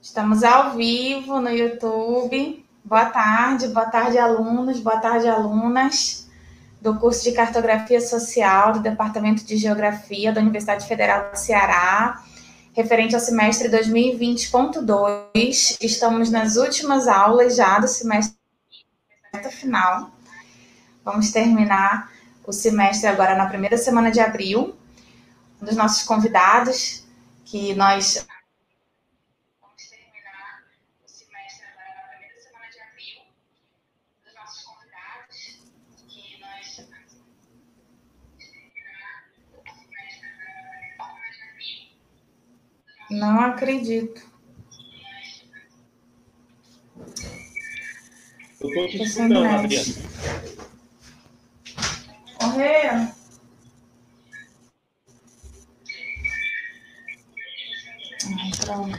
Estamos ao vivo no YouTube. Boa tarde, boa tarde, alunos, boa tarde, alunas do curso de Cartografia Social do Departamento de Geografia da Universidade Federal do Ceará, referente ao semestre 2020.2. Estamos nas últimas aulas já do semestre final. Vamos terminar o semestre agora na primeira semana de abril. Dos nossos convidados, que nós Não acredito. Eu estou te escutando, Adriana. Correia. Ai, pronto.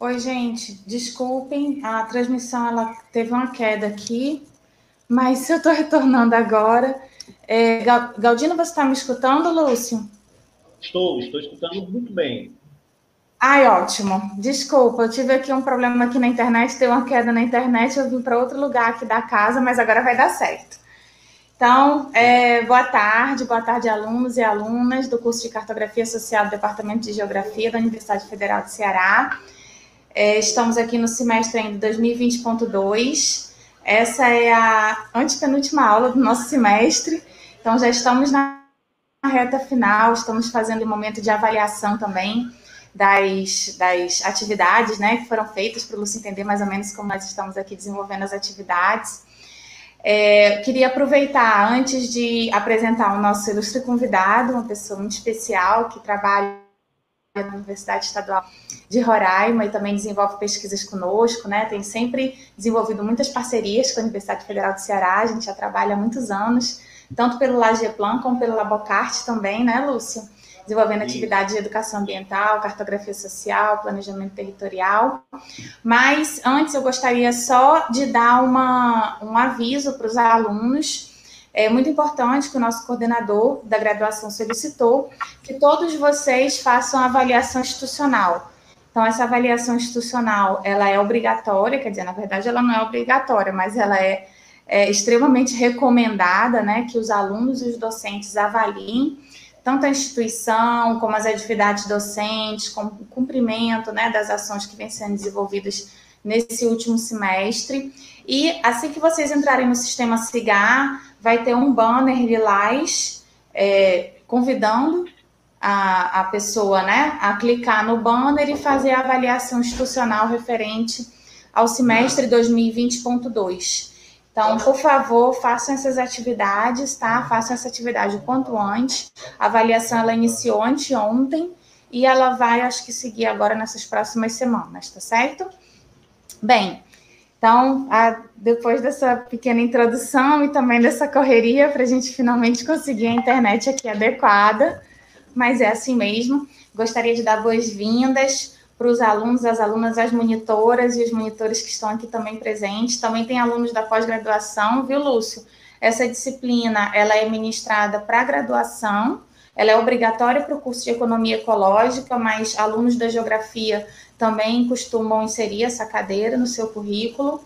Oi, gente, desculpem, a transmissão ela teve uma queda aqui, mas eu estou retornando agora. É, Galdino, você está me escutando, Lúcio? Estou, estou escutando muito bem. Ai, ótimo. Desculpa, eu tive aqui um problema aqui na internet, deu uma queda na internet, eu vim para outro lugar aqui da casa, mas agora vai dar certo. Então, é, boa tarde, boa tarde, alunos e alunas do curso de Cartografia Social do Departamento de Geografia da Universidade Federal do Ceará. É, estamos aqui no semestre ainda 2020.2. Essa é a antepenúltima aula do nosso semestre. Então, já estamos na reta final, estamos fazendo um momento de avaliação também das, das atividades né, que foram feitas para o Lúcio entender mais ou menos como nós estamos aqui desenvolvendo as atividades. É, queria aproveitar, antes de apresentar o nosso ilustre convidado, uma pessoa muito especial que trabalha na Universidade Estadual de Roraima e também desenvolve pesquisas conosco, né? Tem sempre desenvolvido muitas parcerias com a Universidade Federal do Ceará, a gente já trabalha há muitos anos, tanto pelo Lageplan como pelo Labocarte também, né, Lúcio? Desenvolvendo atividades de educação ambiental, cartografia social, planejamento territorial. Mas antes eu gostaria só de dar uma, um aviso para os alunos é muito importante que o nosso coordenador da graduação solicitou que todos vocês façam a avaliação institucional. Então, essa avaliação institucional, ela é obrigatória, quer dizer, na verdade, ela não é obrigatória, mas ela é, é extremamente recomendada, né, que os alunos e os docentes avaliem tanto a instituição, como as atividades docentes, como o cumprimento, né, das ações que vêm sendo desenvolvidas nesse último semestre. E assim que vocês entrarem no sistema CIGAR, vai ter um banner lilás é, convidando a, a pessoa né, a clicar no banner e fazer a avaliação institucional referente ao semestre 2020.2. Então, por favor, façam essas atividades, tá? Façam essa atividade o quanto antes. A avaliação ela iniciou anteontem e ela vai, acho que, seguir agora nessas próximas semanas, tá certo? Bem, então, a, depois dessa pequena introdução e também dessa correria para a gente finalmente conseguir a internet aqui adequada, mas é assim mesmo. Gostaria de dar boas-vindas para os alunos, as alunas, as monitoras e os monitores que estão aqui também presentes. Também tem alunos da pós-graduação, viu, Lúcio? Essa disciplina ela é ministrada para graduação, ela é obrigatória para o curso de Economia Ecológica, mas alunos da Geografia também costumam inserir essa cadeira no seu currículo.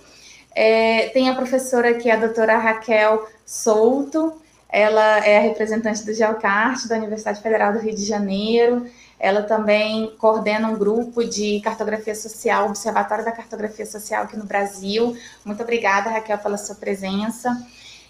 É, tem a professora aqui, a doutora Raquel Souto, ela é a representante do Geocart, da Universidade Federal do Rio de Janeiro. Ela também coordena um grupo de cartografia social, Observatório da Cartografia Social aqui no Brasil. Muito obrigada, Raquel, pela sua presença.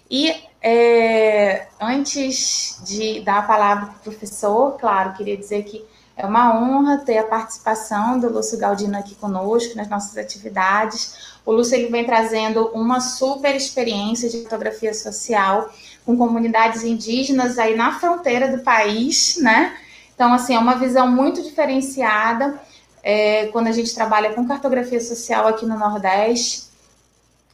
E é, antes de dar a palavra para o professor, claro, queria dizer que é uma honra ter a participação do Lúcio Galdino aqui conosco nas nossas atividades. O Lúcio ele vem trazendo uma super experiência de fotografia social com comunidades indígenas aí na fronteira do país, né? Então, assim, é uma visão muito diferenciada é, quando a gente trabalha com cartografia social aqui no Nordeste.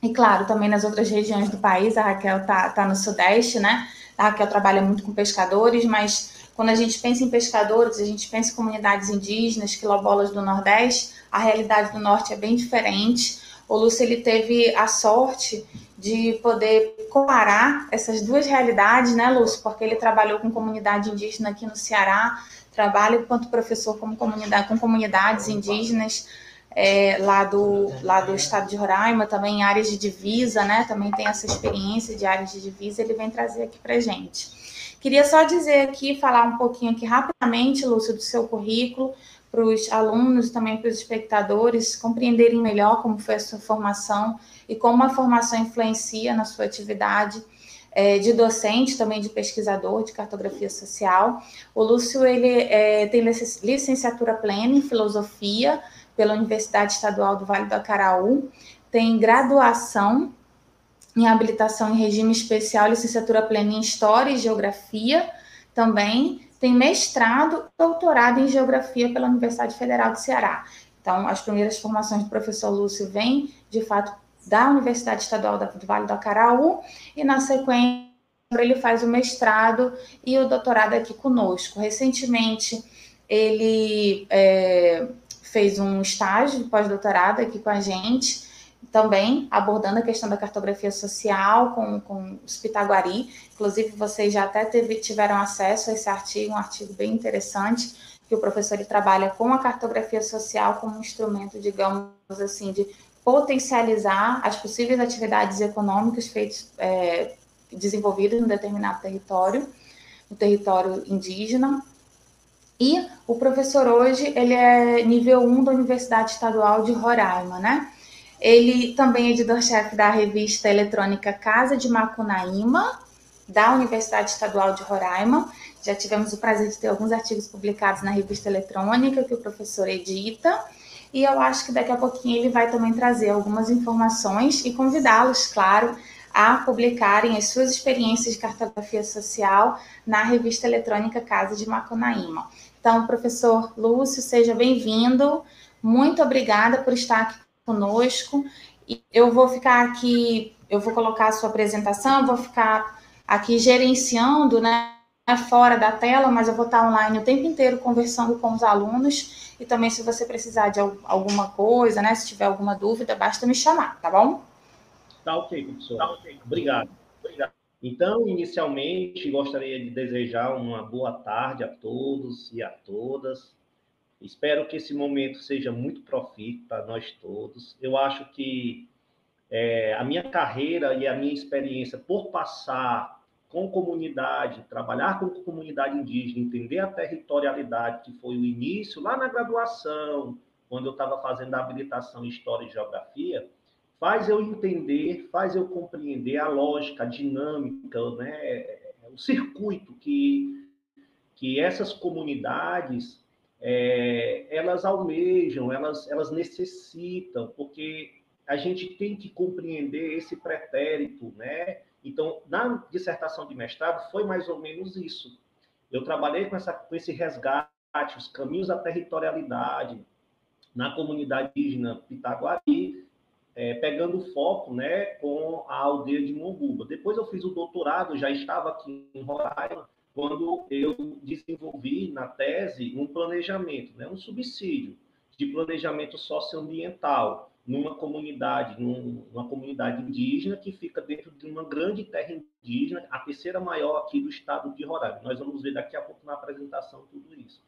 E, claro, também nas outras regiões do país. A Raquel tá, tá no Sudeste, né? A Raquel trabalha muito com pescadores, mas quando a gente pensa em pescadores, a gente pensa em comunidades indígenas, quilombolas do Nordeste, a realidade do Norte é bem diferente. O Lúcio ele teve a sorte de poder comparar essas duas realidades, né, Lúcio? Porque ele trabalhou com comunidade indígena aqui no Ceará, trabalha enquanto professor como comunidade, com comunidades indígenas é, lá, do, lá do estado de Roraima, também em áreas de divisa, né? Também tem essa experiência de áreas de divisa, ele vem trazer aqui para gente. Queria só dizer aqui, falar um pouquinho aqui rapidamente, Lúcio, do seu currículo, para os alunos também para os espectadores compreenderem melhor como foi a sua formação e como a formação influencia na sua atividade é, de docente, também de pesquisador de cartografia social. O Lúcio ele é, tem licenciatura plena em filosofia pela Universidade Estadual do Vale do Acaraú, tem graduação em habilitação em regime especial, licenciatura plena em História e Geografia também, tem mestrado e doutorado em Geografia pela Universidade Federal do Ceará. Então, as primeiras formações do professor Lúcio vêm, de fato, da Universidade Estadual do Vale do Acaraú, e na sequência ele faz o mestrado e o doutorado aqui conosco. Recentemente, ele é, fez um estágio de pós-doutorado aqui com a gente, também abordando a questão da cartografia social com, com os Pitaguari. Inclusive, vocês já até teve, tiveram acesso a esse artigo, um artigo bem interessante, que o professor ele trabalha com a cartografia social como um instrumento, digamos assim, de potencializar as possíveis atividades econômicas feitas, é, desenvolvidas em um determinado território, no território indígena. E o professor hoje, ele é nível 1 da Universidade Estadual de Roraima, né? Ele também é editor-chefe da revista eletrônica Casa de Macunaíma, da Universidade Estadual de Roraima. Já tivemos o prazer de ter alguns artigos publicados na revista eletrônica que o professor edita. E eu acho que daqui a pouquinho ele vai também trazer algumas informações e convidá-los, claro, a publicarem as suas experiências de cartografia social na revista eletrônica Casa de Macunaíma. Então, professor Lúcio, seja bem-vindo. Muito obrigada por estar aqui conosco. Eu vou ficar aqui, eu vou colocar a sua apresentação, vou ficar aqui gerenciando, né, fora da tela, mas eu vou estar online o tempo inteiro conversando com os alunos e também se você precisar de alguma coisa, né, se tiver alguma dúvida, basta me chamar, tá bom? Tá ok, professor. Tá ok. Obrigado. Obrigado. Então, inicialmente, gostaria de desejar uma boa tarde a todos e a todas. Espero que esse momento seja muito profícuo para nós todos. Eu acho que é, a minha carreira e a minha experiência por passar com comunidade, trabalhar com comunidade indígena, entender a territorialidade, que foi o início lá na graduação, quando eu estava fazendo a habilitação em História e Geografia, faz eu entender, faz eu compreender a lógica, a dinâmica, né, o circuito que, que essas comunidades é, elas almejam, elas, elas necessitam, porque a gente tem que compreender esse pretérito, né? Então, na dissertação de mestrado, foi mais ou menos isso. Eu trabalhei com, essa, com esse resgate, os caminhos da territorialidade na comunidade indígena Pitaguari, é, pegando foco né, com a aldeia de Mombuba. Depois eu fiz o doutorado, já estava aqui em Roraima, quando eu desenvolvi na tese um planejamento, né, um subsídio de planejamento socioambiental numa comunidade, numa comunidade indígena que fica dentro de uma grande terra indígena, a terceira maior aqui do estado de Roraima. Nós vamos ver daqui a pouco na apresentação tudo isso.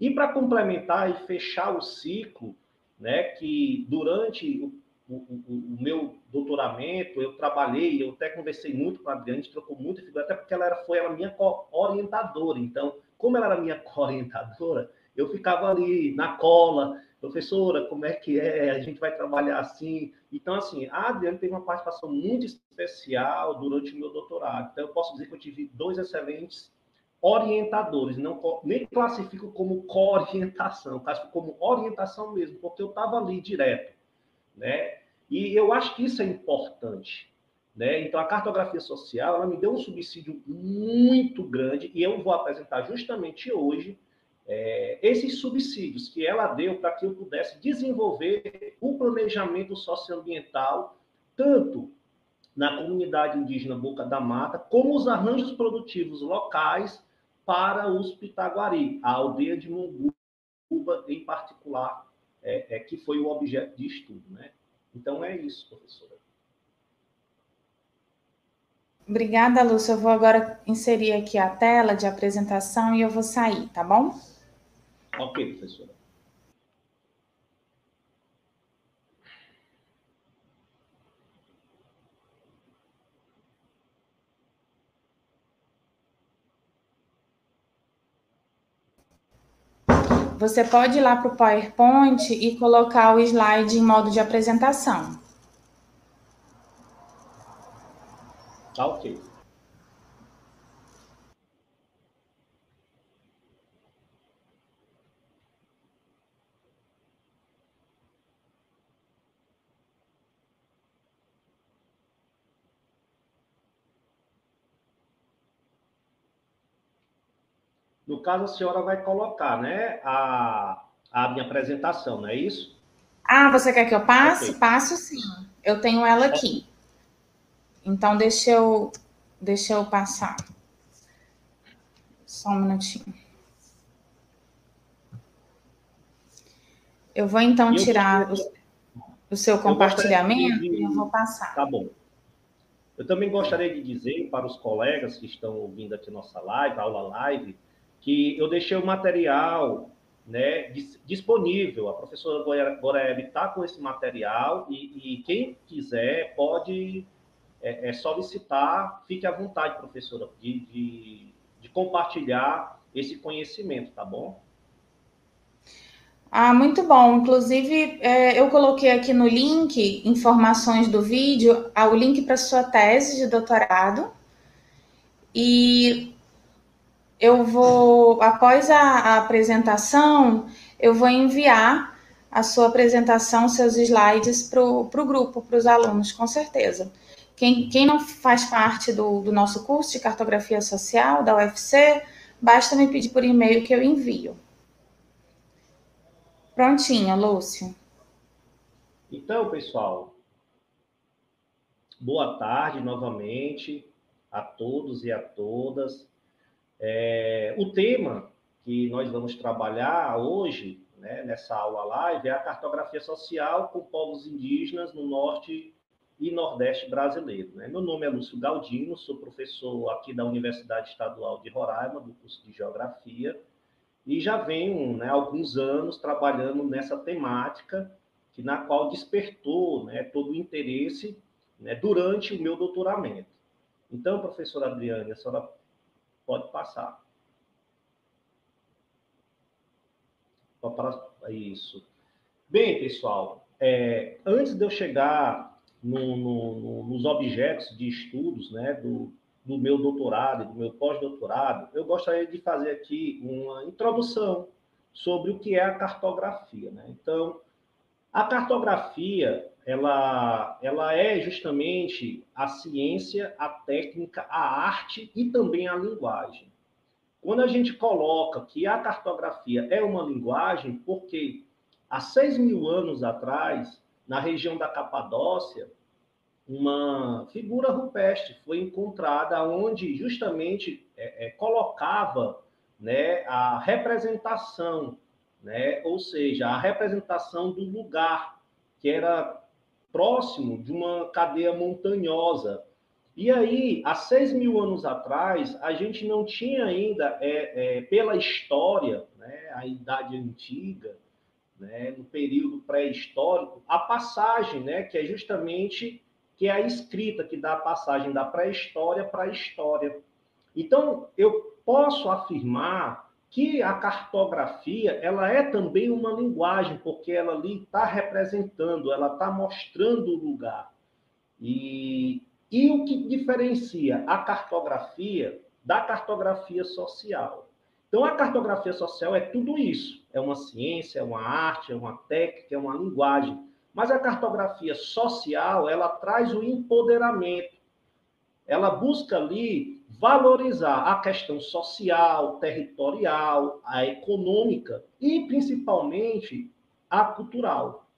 E para complementar e fechar o ciclo, né, que durante o o, o, meu doutoramento, eu trabalhei, eu até conversei muito com a Adriana, a gente trocou muita figura, até porque ela era, foi ela minha orientadora. Então, como ela era minha orientadora, eu ficava ali na cola, professora, como é que é? A gente vai trabalhar assim. Então, assim, a Adriana teve uma participação muito especial durante o meu doutorado. Então, eu posso dizer que eu tive dois excelentes orientadores, não nem classifico como co-orientação, classifico como orientação mesmo, porque eu estava ali direto né? E eu acho que isso é importante, né? Então a cartografia social, ela me deu um subsídio muito grande e eu vou apresentar justamente hoje é, esses subsídios que ela deu para que eu pudesse desenvolver o planejamento socioambiental tanto na comunidade indígena Boca da Mata, como os arranjos produtivos locais para os Pitaguari, a aldeia de Munguba em particular, é, é, que foi o objeto de estudo. Né? Então, é isso, professora. Obrigada, Lúcia. Eu vou agora inserir aqui a tela de apresentação e eu vou sair, tá bom? Ok, professora. Você pode ir lá para o PowerPoint e colocar o slide em modo de apresentação. Tá ok. No caso, a senhora vai colocar, né, a, a minha apresentação, não é isso? Ah, você quer que eu passe? Okay. Passo sim. Eu tenho ela aqui. Então, deixa eu, deixa eu passar. Só um minutinho. Eu vou então eu tirar o, o, seu compartilhamento de... e eu vou passar. Tá bom. Eu também gostaria de dizer para os colegas que estão ouvindo aqui nossa live, aula live, que eu deixei o material né, disponível. A professora Goreb está com esse material e, e, quem quiser pode é, é, solicitar, fique à vontade, professora, de, de, de compartilhar esse conhecimento, tá bom? Ah, muito bom. Inclusive, é, eu coloquei aqui no link informações do vídeo, ah, o link para sua tese de doutorado. E eu vou, após a, a apresentação, eu vou enviar a sua apresentação, seus slides para o grupo, para os alunos, com certeza. Quem, quem não faz parte do, do, nosso curso de cartografia social da UFC, basta me pedir por e-mail que eu envio. Prontinho, Lúcio. Então, pessoal, boa tarde novamente a todos e a todas. É, o tema que nós vamos trabalhar hoje, né, nessa aula live, é a cartografia social com povos indígenas no norte e nordeste brasileiro. Né? Meu nome é Lúcio Galdino, sou professor aqui da Universidade Estadual de Roraima, do curso de Geografia, e já venho né, alguns anos trabalhando nessa temática, que, na qual despertou né, todo o interesse né, durante o meu doutoramento. Então, professora Adriane, a senhora pode passar. Isso. Bem, pessoal, é, antes de eu chegar no, no, no, nos objetos de estudos né, do, do meu doutorado e do meu pós-doutorado, eu gostaria de fazer aqui uma introdução sobre o que é a cartografia. Né? Então, a cartografia ela, ela é justamente a ciência, a técnica, a arte e também a linguagem. Quando a gente coloca que a cartografia é uma linguagem, porque há seis mil anos atrás, na região da Capadócia, uma figura rupestre foi encontrada onde justamente é, é, colocava né, a representação, né, ou seja, a representação do lugar que era próximo de uma cadeia montanhosa. E aí, há seis mil anos atrás, a gente não tinha ainda, é, é, pela história, né, a Idade Antiga, né, no período pré-histórico, a passagem, né, que é justamente que é a escrita que dá a passagem da pré-história para a história. Então, eu posso afirmar que a cartografia ela é também uma linguagem, porque ela ali está representando, ela está mostrando o lugar. E, e o que diferencia a cartografia da cartografia social? Então, a cartografia social é tudo isso. É uma ciência, é uma arte, é uma técnica, é uma linguagem. Mas a cartografia social, ela traz o empoderamento. Ela busca ali valorizar a questão social, territorial, a econômica e principalmente a cultural.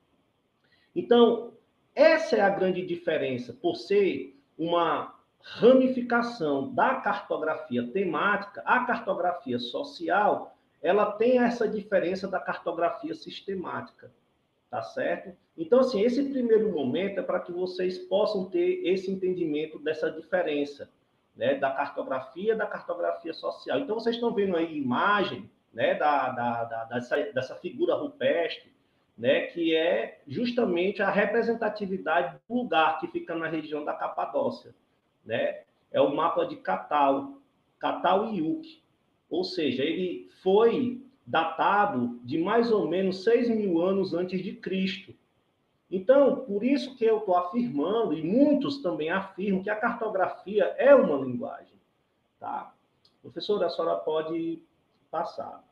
Então, essa é a grande diferença, por ser uma ramificação da cartografia temática, a cartografia social, ela tem essa diferença da cartografia sistemática, tá certo? Então, assim, esse primeiro momento é para que vocês possam ter esse entendimento dessa diferença né, da cartografia, da cartografia social. Então, vocês estão vendo aí imagem né, da, da, da, dessa, dessa figura rupestre, né, que é justamente a representatividade do lugar que fica na região da Capadócia. Né? É o mapa de Catal, Catal e Yuc. Ou seja, ele foi datado de mais ou menos 6 mil anos antes de Cristo. Então, por isso que eu estou afirmando, e muitos também afirmam, que a cartografia é uma linguagem. Tá? Professora, a senhora pode passar.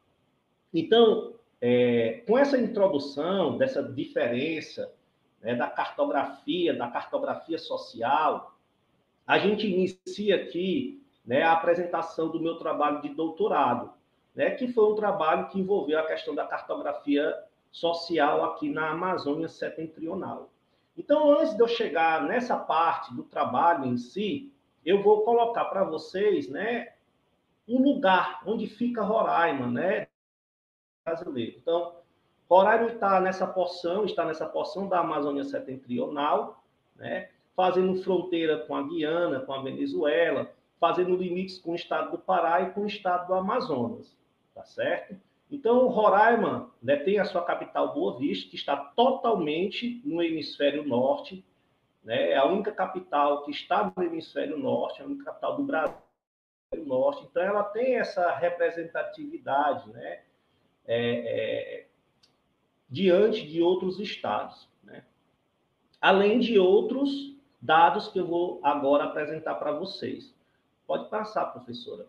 Então, é, com essa introdução dessa diferença né, da cartografia, da cartografia social, a gente inicia aqui né, a apresentação do meu trabalho de doutorado, né, que foi um trabalho que envolveu a questão da cartografia social aqui na Amazônia setentrional. Então, antes de eu chegar nessa parte do trabalho em si, eu vou colocar para vocês, né, um lugar onde fica Roraima, né, brasileiro. Então, Roraima está nessa porção, está nessa porção da Amazônia setentrional, né, fazendo fronteira com a Guiana, com a Venezuela, fazendo limites com o estado do Pará e com o estado do Amazonas, tá certo? Então, Roraima né, tem a sua capital Boa Vista, que está totalmente no hemisfério norte, né, é a única capital que está no hemisfério norte, é a única capital do Brasil norte. Então, ela tem essa representatividade né, é, é, diante de outros estados. Né? Além de outros dados que eu vou agora apresentar para vocês. Pode passar, professora.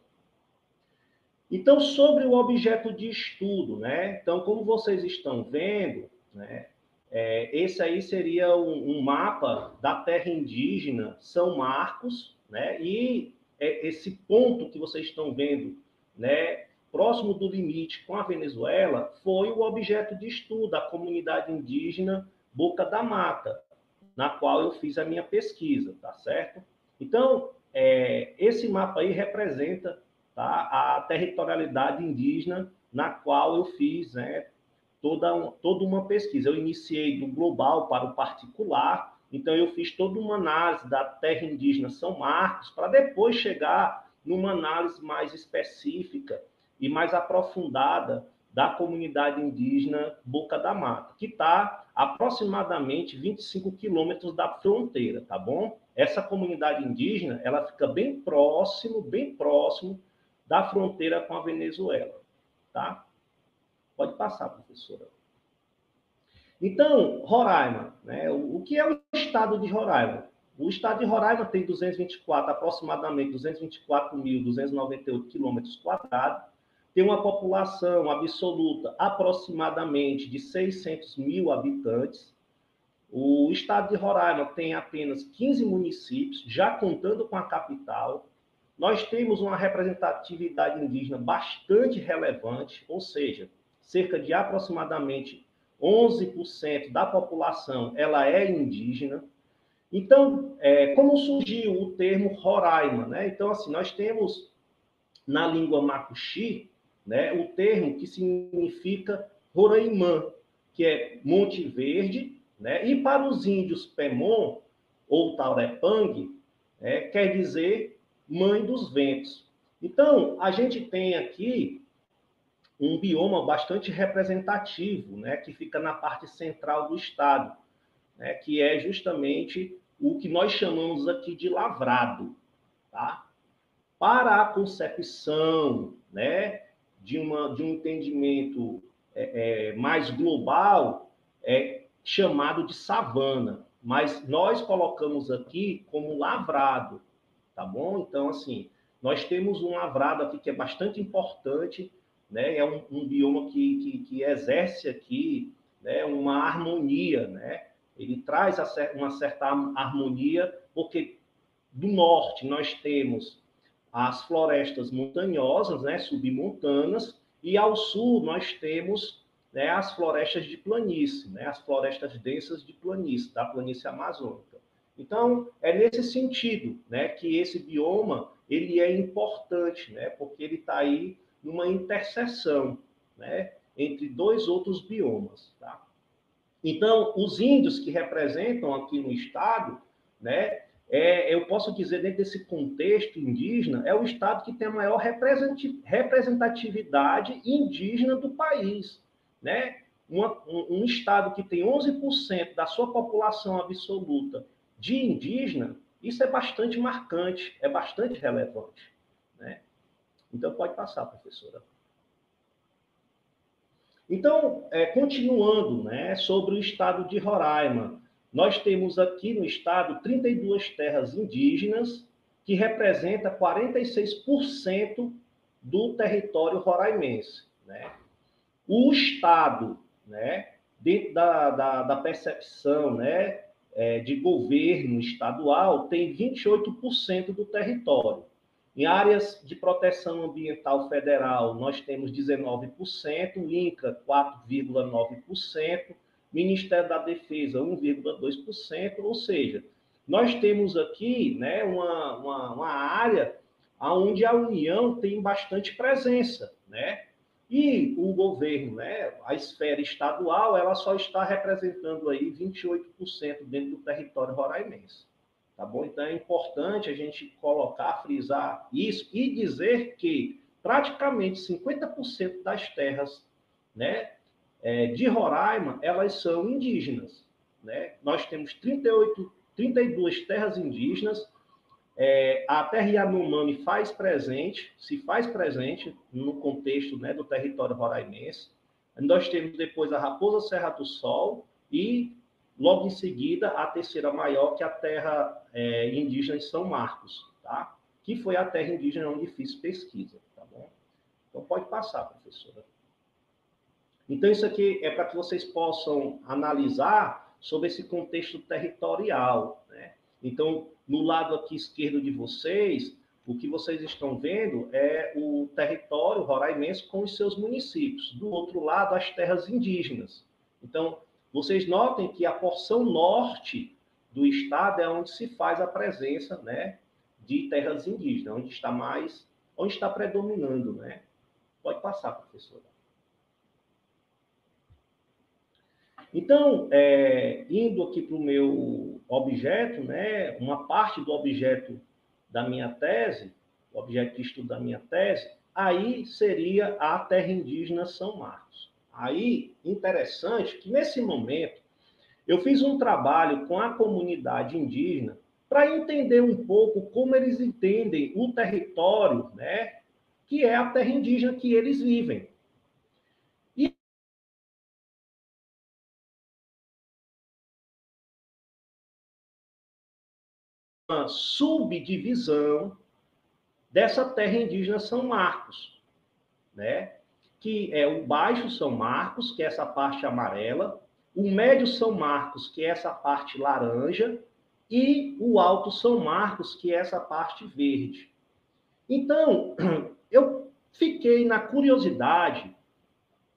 Então, sobre o objeto de estudo, né? Então, como vocês estão vendo, né? É, esse aí seria um, um, mapa da terra indígena São Marcos, né? E é esse ponto que vocês estão vendo né, próximo do limite com a Venezuela, foi o objeto de estudo da comunidade indígena Boca da Mata, na qual eu fiz a minha pesquisa, tá certo? Então, é, esse mapa aí representa tá, a territorialidade indígena na qual eu fiz né, toda, toda uma pesquisa. Eu iniciei do global para o particular, então eu fiz toda uma análise da terra indígena São Marcos, para depois chegar numa análise mais específica e mais aprofundada da comunidade indígena Boca da Mata, que está aproximadamente 25 quilômetros da fronteira, tá bom? Essa comunidade indígena, ela fica bem próximo, bem próximo da fronteira com a Venezuela, tá? Pode passar, professora. Então, Roraima, né? O, que é o estado de Roraima? O estado de Roraima tem 224, aproximadamente 224.298 quilômetros quadrados, tem uma população absoluta aproximadamente de 600 mil habitantes. O estado de Roraima tem apenas 15 municípios, já contando com a capital. Nós temos uma representatividade indígena bastante relevante, ou seja, cerca de aproximadamente 11% da população ela é indígena. Então, é, como surgiu o termo Roraima? Né? Então, assim, nós temos na língua macuxi né, o termo que significa Roraimã, que é Monte Verde, né? e para os índios Pemon ou Taurepang, é, quer dizer Mãe dos Ventos. Então, a gente tem aqui um bioma bastante representativo, né, que fica na parte central do estado, né, que é justamente o que nós chamamos aqui de lavrado, tá? Para a concepção, né, de, uma, de um entendimento é, é, mais global, é chamado de savana, mas nós colocamos aqui como lavrado, tá bom? Então, assim, nós temos um lavrado aqui que é bastante importante, né? É um, um bioma que, que, que, exerce aqui né? uma harmonia, né? Ele traz uma certa harmonia, porque do norte nós temos as florestas montanhosas, né, submontanas, e ao sul nós temos né, as florestas de planície, né, as florestas densas de planície, da planície amazônica. Então, é nesse sentido né, que esse bioma ele é importante, né, porque ele está aí numa interseção né, entre dois outros biomas. Tá? Então, os índios que representam aqui no estado, né, é, eu posso dizer, dentro desse contexto indígena, é o estado que tem a maior representatividade indígena do país. Né? Um, um, estado que tem 11% da sua população absoluta de indígena, isso é bastante marcante, é bastante relevante. Né? Então, pode passar, professora. Então, é, continuando né, sobre o estado de Roraima, nós temos aqui no estado 32 terras indígenas, que representa 46% do território roraimense. Né? O estado, né, dentro da, da, da percepção né, é, de governo estadual, tem 28% do território. Em áreas de proteção ambiental federal, nós temos 19%, INCA 4,9%, Ministério da Defesa 1,2%, ou seja, nós temos aqui né, uma, uma, uma área onde a União tem bastante presença, né? E o governo, né, a esfera estadual, ela só está representando aí 28% dentro do território roraimense. Tá bom? Então é importante a gente colocar, frisar isso e dizer que praticamente 50% das terras, né, é, de Roraima, elas são indígenas. Né? Nós temos 38, 32 terras indígenas. É, a terra Yanomami faz presente, se faz presente no contexto né, do território roraimense. Nós temos depois a Raposa Serra do Sol e, logo em seguida, a terceira maior, que é a terra é, indígena de São Marcos, tá? que foi a terra indígena onde fiz pesquisa. Tá bom? Então, pode passar, professora. Então, isso aqui é para que vocês possam analisar sobre esse contexto territorial. Né? Então, no lado aqui esquerdo de vocês, o que vocês estão vendo é o território roraimense com os seus municípios. Do outro lado, as terras indígenas. Então, vocês notem que a porção norte do estado é onde se faz a presença, né, de terras indígenas, onde está mais, onde está predominando, né? Pode passar, professora. Então, é, indo aqui para o meu objeto, né, uma parte do objeto da minha tese, o objeto de estudo da minha tese, aí seria a terra indígena São Marcos. Aí, interessante que nesse momento eu fiz um trabalho com a comunidade indígena para entender um pouco como eles entendem o território, né, que é a terra indígena que eles vivem. Uma subdivisão dessa terra indígena São Marcos, né? Que é o Baixo São Marcos, que é essa parte amarela, o Médio São Marcos, que é essa parte laranja, e o Alto São Marcos, que é essa parte verde. Então, eu fiquei na curiosidade,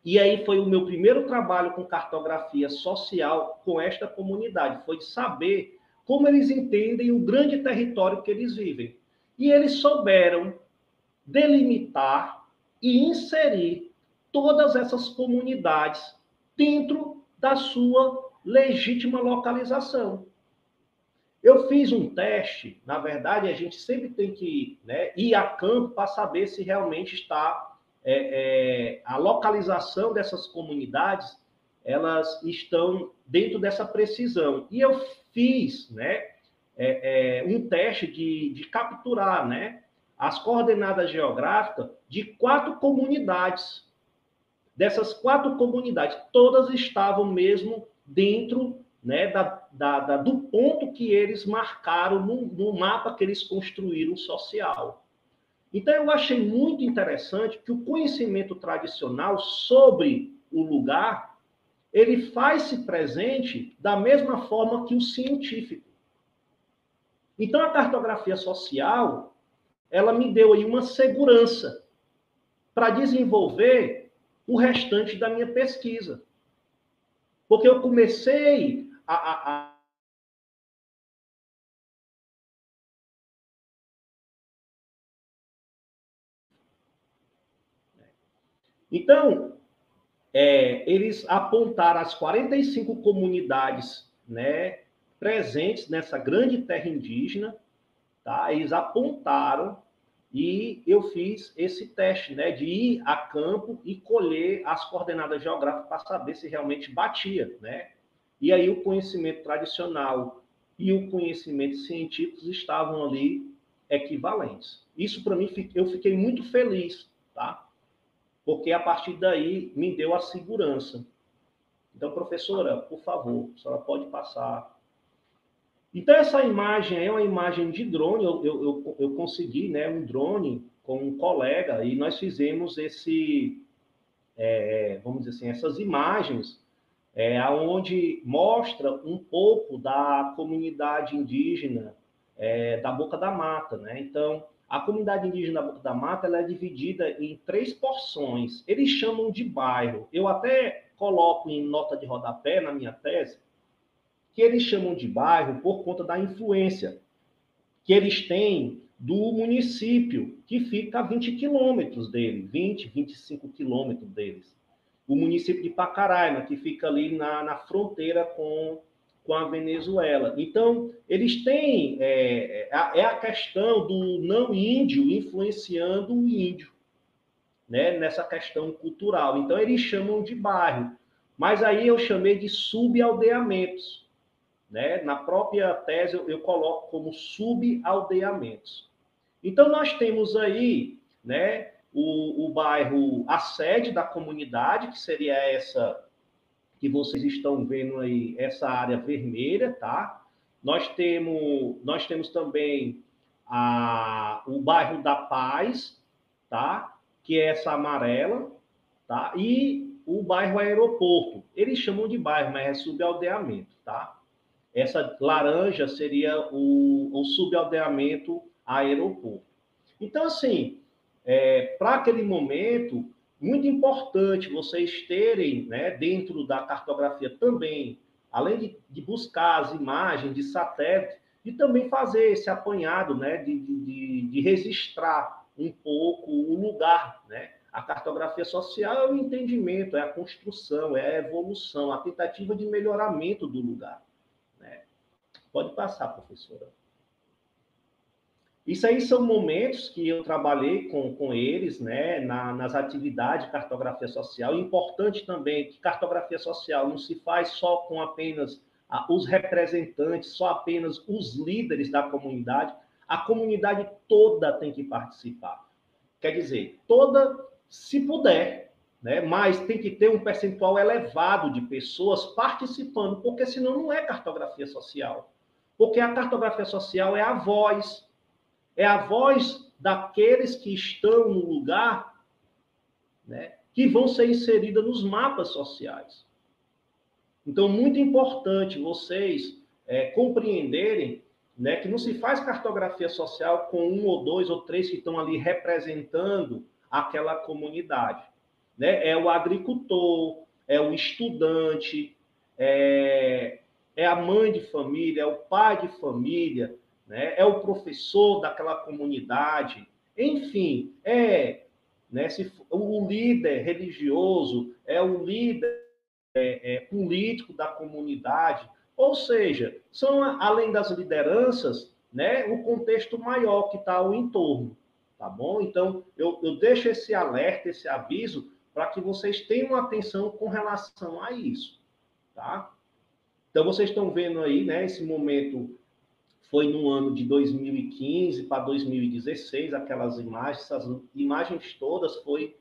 e aí foi o meu primeiro trabalho com cartografia social com esta comunidade, foi saber como eles entendem o grande território que eles vivem. E eles souberam delimitar e inserir todas essas comunidades dentro da sua legítima localização. Eu fiz um teste, na verdade, a gente sempre tem que né, ir a campo para saber se realmente está é, é, a localização dessas comunidades, elas estão dentro dessa precisão. E eu fiz, né, é, é, um teste de, de capturar né, as coordenadas geográficas de quatro comunidades. Dessas quatro comunidades, todas estavam mesmo dentro né, da, da, da, do ponto que eles marcaram no, no mapa que eles construíram social. Então, eu achei muito interessante que o conhecimento tradicional sobre o lugar ele faz-se presente da mesma forma que o científico. Então, a cartografia social, ela me deu aí uma segurança para desenvolver o restante da minha pesquisa. Porque eu comecei a, a, a Então, é, eles apontaram as 45 comunidades né, presentes nessa grande terra indígena, tá? Eles apontaram e eu fiz esse teste, né, de ir a campo e colher as coordenadas geográficas para saber se realmente batia, né? E aí o conhecimento tradicional e o conhecimento científico estavam ali equivalentes. Isso para mim eu fiquei muito feliz, tá? Porque a partir daí me deu a segurança. Então, professora, por favor, a senhora pode passar então, essa imagem é uma imagem de drone. Eu, eu, eu, consegui né, um drone com um colega e nós fizemos esse, é, vamos dizer assim, essas imagens é, onde mostra um pouco da comunidade indígena é, da Boca da Mata. Né? Então, a comunidade indígena da Mata ela é dividida em três porções. Eles chamam de bairro. Eu até coloco em nota de rodapé na minha tese que eles chamam de bairro por conta da influência que eles têm do município, que fica a 20 quilômetros dele, 20, 25 quilômetros deles. O município de Pacaraima, que fica ali na, na fronteira com, com a Venezuela. Então, eles têm. É, é, a questão do não índio influenciando o índio, né, nessa questão cultural. Então, eles chamam de bairro. Mas aí eu chamei de subaldeamentos. Né? Na própria tese, eu, eu coloco como subaldeamentos. Então, nós temos aí né, o, o bairro, a sede da comunidade, que seria essa que vocês estão vendo aí, essa área vermelha, tá? Nós temos, nós temos também a, o bairro da Paz, tá? Que é essa amarela, tá? E o bairro Aeroporto. Eles chamam de bairro, mas é subaldeamento, tá? Essa laranja seria o, o subaldeamento aeroporto. Então, assim, é, para aquele momento, muito importante vocês terem, né, dentro da cartografia também, além de, de buscar as imagens de satélite, e também fazer esse apanhado, né, de, de, de registrar um pouco o lugar, né? A cartografia social é o entendimento, é a construção, é a evolução, a tentativa de melhoramento do lugar. Né? Pode passar, professora. Isso aí são momentos que eu trabalhei com, com eles, né, na, nas atividades de cartografia social. Importante também que cartografia social não se faz só com apenas ah, os representantes, só apenas os líderes da comunidade. A comunidade toda tem que participar. Quer dizer, toda, se puder, né, mas tem que ter um percentual elevado de pessoas participando, porque senão não é cartografia social. Porque a cartografia social é a voz, é a voz daqueles que estão no lugar, né, que vão ser inseridas nos mapas sociais. Então, muito importante vocês é, compreenderem né, que não se faz cartografia social com um ou dois ou três que estão ali representando aquela comunidade. Né? É o agricultor, é o estudante, é, é a mãe de família, é o pai de família, né? é o professor daquela comunidade, enfim, é né, se, o líder religioso, é o líder é, é, político da comunidade, ou seja, são além das lideranças, né, o contexto maior que está ao entorno, tá bom? Então, eu, eu deixo esse alerta, esse aviso, para que vocês tenham atenção com relação a isso, tá? Então, vocês estão vendo aí, né, esse momento foi no ano de 2015 para 2016, aquelas imagens, essas imagens todas foi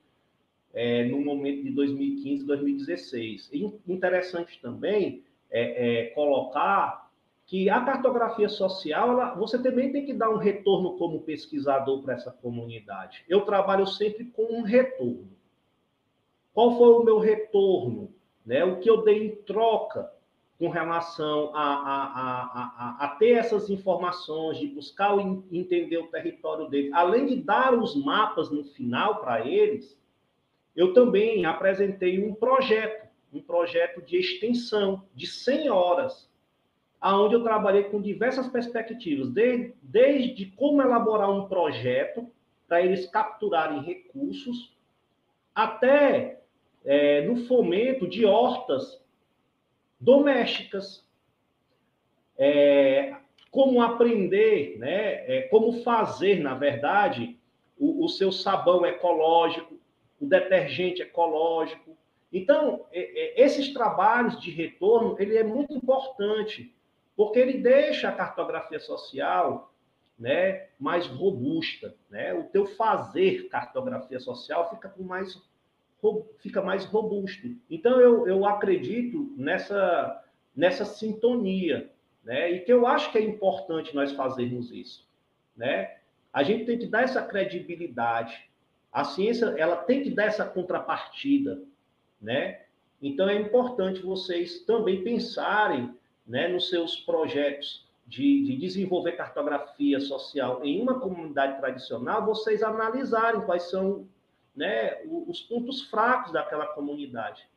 é, no momento de 2015, 2016. E interessante também é, é, colocar que a cartografia social, ela, você também tem que dar um retorno como pesquisador para essa comunidade. Eu trabalho sempre com um retorno. Qual foi o meu retorno? Né? O que eu dei em troca com relação a, a, a, a, ter essas informações, de buscar entender o território deles, além de dar os mapas no final para eles, eu também apresentei um projeto, um projeto de extensão de 100 horas, aonde eu trabalhei com diversas perspectivas, desde, desde como elaborar um projeto para eles capturarem recursos, até é, no fomento de hortas domésticas, é, como aprender, né, é, como fazer, na verdade, o, o, seu sabão ecológico, o detergente ecológico. Então, é, é, esses trabalhos de retorno, ele é muito importante, porque ele deixa a cartografia social né, mais robusta. Né? O teu fazer cartografia social fica com mais fica mais robusto. Então, eu, eu acredito nessa, nessa sintonia, né? E que eu acho que é importante nós fazermos isso, né? A gente tem que dar essa credibilidade. A ciência, ela tem que dar essa contrapartida, né? Então, é importante vocês também pensarem né, nos seus projetos de, de, desenvolver cartografia social em uma comunidade tradicional, vocês analisarem quais são né, os pontos fracos daquela comunidade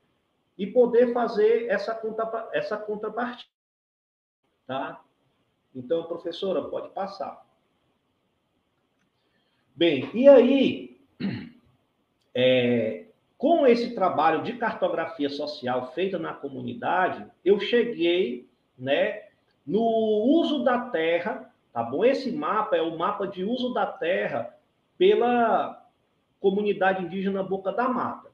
e poder fazer essa, conta, essa contrapartida. Tá? Então, professora, pode passar. Bem, e aí, é, com esse trabalho de cartografia social feita na comunidade, eu cheguei né, no uso da terra, tá bom? Esse mapa é o mapa de uso da terra pela comunidade indígena Boca da Mata.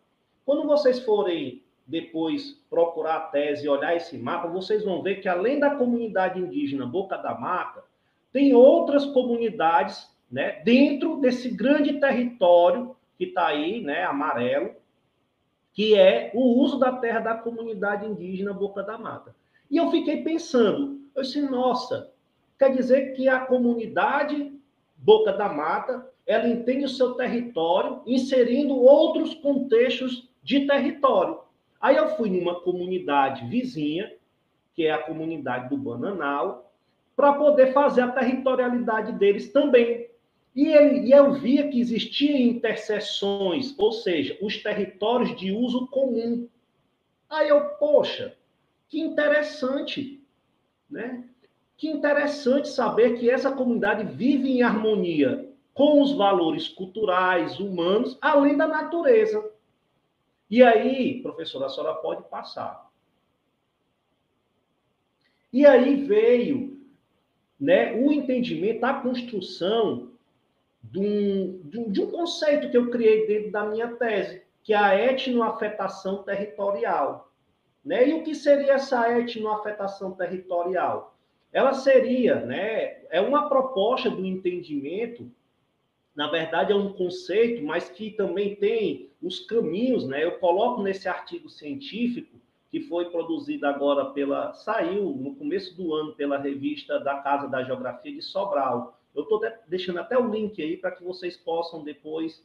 Quando vocês forem depois procurar a tese e olhar esse mapa, vocês vão ver que além da comunidade indígena Boca da Mata, tem outras comunidades né, dentro desse grande território que está aí, né, amarelo, que é o uso da terra da comunidade indígena Boca da Mata. E eu fiquei pensando, eu disse, nossa, quer dizer que a comunidade Boca da Mata ela entende o seu território, inserindo outros contextos de território. Aí eu fui numa comunidade vizinha, que é a comunidade do Bananal, para poder fazer a territorialidade deles também. E, eu via que existiam interseções, ou seja, os territórios de uso comum. Aí eu, poxa, que interessante, né? Que interessante saber que essa comunidade vive em harmonia com os valores culturais, humanos, além da natureza. E aí, professora, a senhora pode passar. E aí veio né, o entendimento, a construção de um, de, um, de um conceito que eu criei dentro da minha tese, que é a etnoafetação territorial. Né? E o que seria essa etnoafetação territorial? Ela seria, né, é uma proposta do entendimento, na verdade é um conceito, mas que também tem os caminhos, né? Eu coloco nesse artigo científico que foi produzido agora pela saiu no começo do ano pela revista da Casa da Geografia de Sobral, eu estou deixando até o link aí para que vocês possam depois,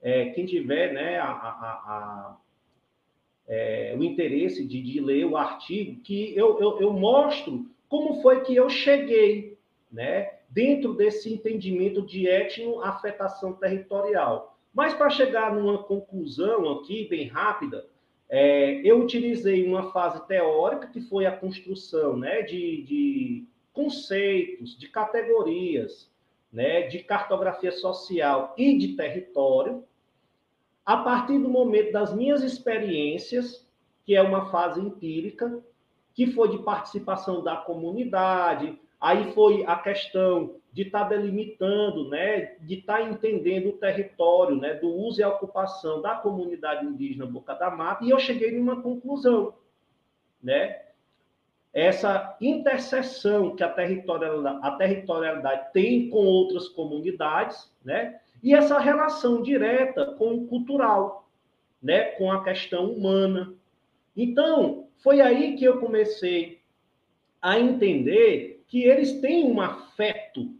é, quem tiver né, a, a, a, é, o interesse de, de, ler o artigo, que eu, eu, eu mostro como foi que eu cheguei né, dentro desse entendimento de etno-afetação territorial. Mas para chegar numa conclusão aqui, bem rápida, é, eu utilizei uma fase teórica, que foi a construção né, de, de conceitos, de categorias, né, de cartografia social e de território, a partir do momento das minhas experiências, que é uma fase empírica, que foi de participação da comunidade, aí foi a questão de estar tá delimitando, né, de estar tá entendendo o território, né, do uso e ocupação da comunidade indígena Boca da Mata, e eu cheguei numa conclusão, né, essa interseção que a territorialidade, a territorialidade tem com outras comunidades, né? E essa relação direta com o cultural, né? Com a questão humana. Então, foi aí que eu comecei a entender que eles têm um afeto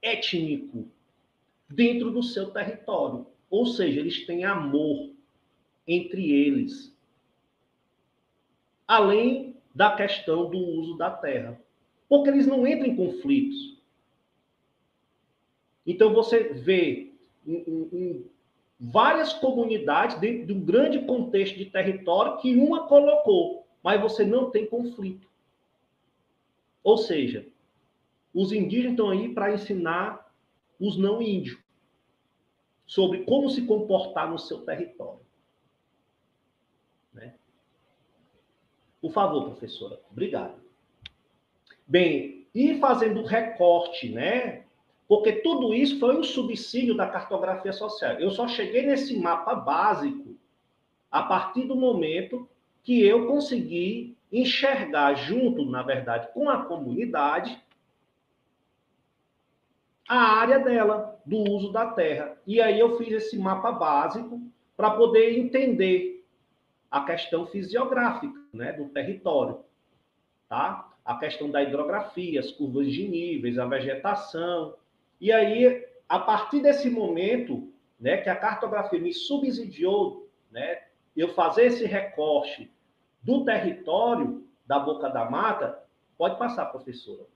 étnico dentro do seu território. Ou seja, eles têm amor entre eles. Além da questão do uso da terra. Porque eles não entram em conflitos. Então você vê várias comunidades dentro de um grande contexto de território que uma colocou, mas você não tem conflito. Ou seja, os indígenas estão aí para ensinar os não índios sobre como se comportar no seu território. Né? Por favor, professora. Obrigado. Bem, e fazendo recorte, né? Porque tudo isso foi um subsídio da cartografia social. Eu só cheguei nesse mapa básico a partir do momento que eu consegui enxergar junto, na verdade, com a comunidade a área dela, do uso da terra. E aí eu fiz esse mapa básico para poder entender a questão fisiográfica né, do território, tá? A questão da hidrografia, as curvas de níveis, a vegetação. E aí, a partir desse momento, né, que a cartografia me subsidiou, né, eu fazer esse recorte do território da Boca da Mata, pode passar, professora.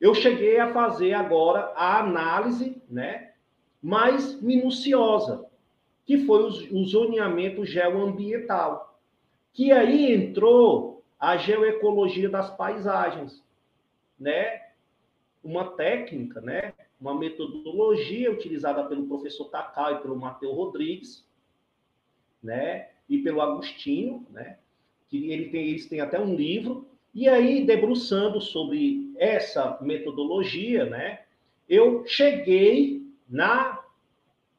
Eu cheguei a fazer agora a análise, né, mais minuciosa, que foi o, zoneamento geoambiental que aí entrou a geoecologia das paisagens, né? Uma técnica, né? Uma metodologia utilizada pelo professor Takao e pelo Matheus Rodrigues, né? E pelo Agostinho, né? Que ele tem, eles têm até um livro. E aí, debruçando sobre essa metodologia, né? Eu cheguei na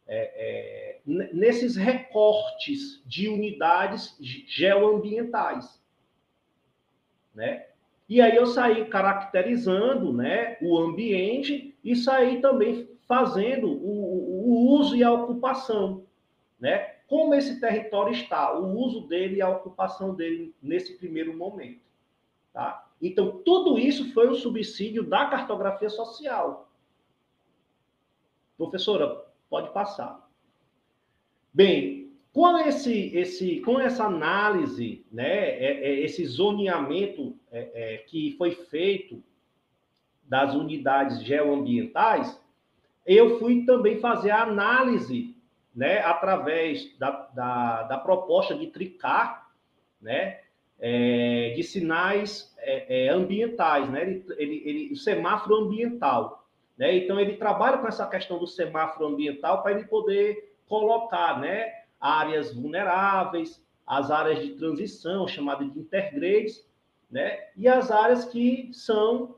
é, é, nesses recortes de unidades geoambientais, né? E aí eu saí caracterizando, né, o ambiente e saí também fazendo o, o uso e a ocupação, né? Como esse território está, o uso dele e a ocupação dele nesse primeiro momento, tá? Então tudo isso foi um subsídio da cartografia social. Professora, pode passar. Bem, com, esse, esse, com essa análise, né, é, é, esse zoneamento é, que foi feito das unidades geoambientais, eu fui também fazer a análise, né, através da, da, da proposta de tricar, né, é, de sinais é, é, ambientais, né, ele, ele, ele, o semáforo ambiental, né, então ele trabalha com essa questão do semáforo ambiental para ele poder colocar, né, áreas vulneráveis, as áreas de transição, chamadas de intergrades, né, e as áreas que são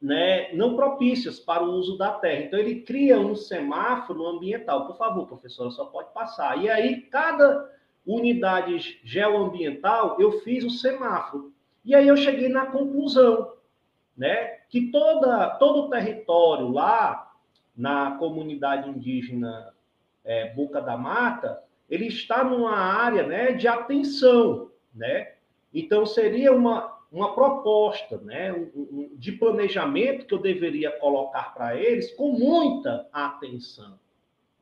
né, não propícias para o uso da terra. Então, ele cria um semáforo ambiental. Por favor, professora, só pode passar. E aí, cada unidade geoambiental, eu fiz o semáforo. E aí eu cheguei na conclusão, né, que toda, todo o território lá na comunidade indígena é, Boca da Mata, ele está numa área né, de atenção, né? Então, seria uma, uma proposta né, de planejamento que eu deveria colocar para eles com muita atenção.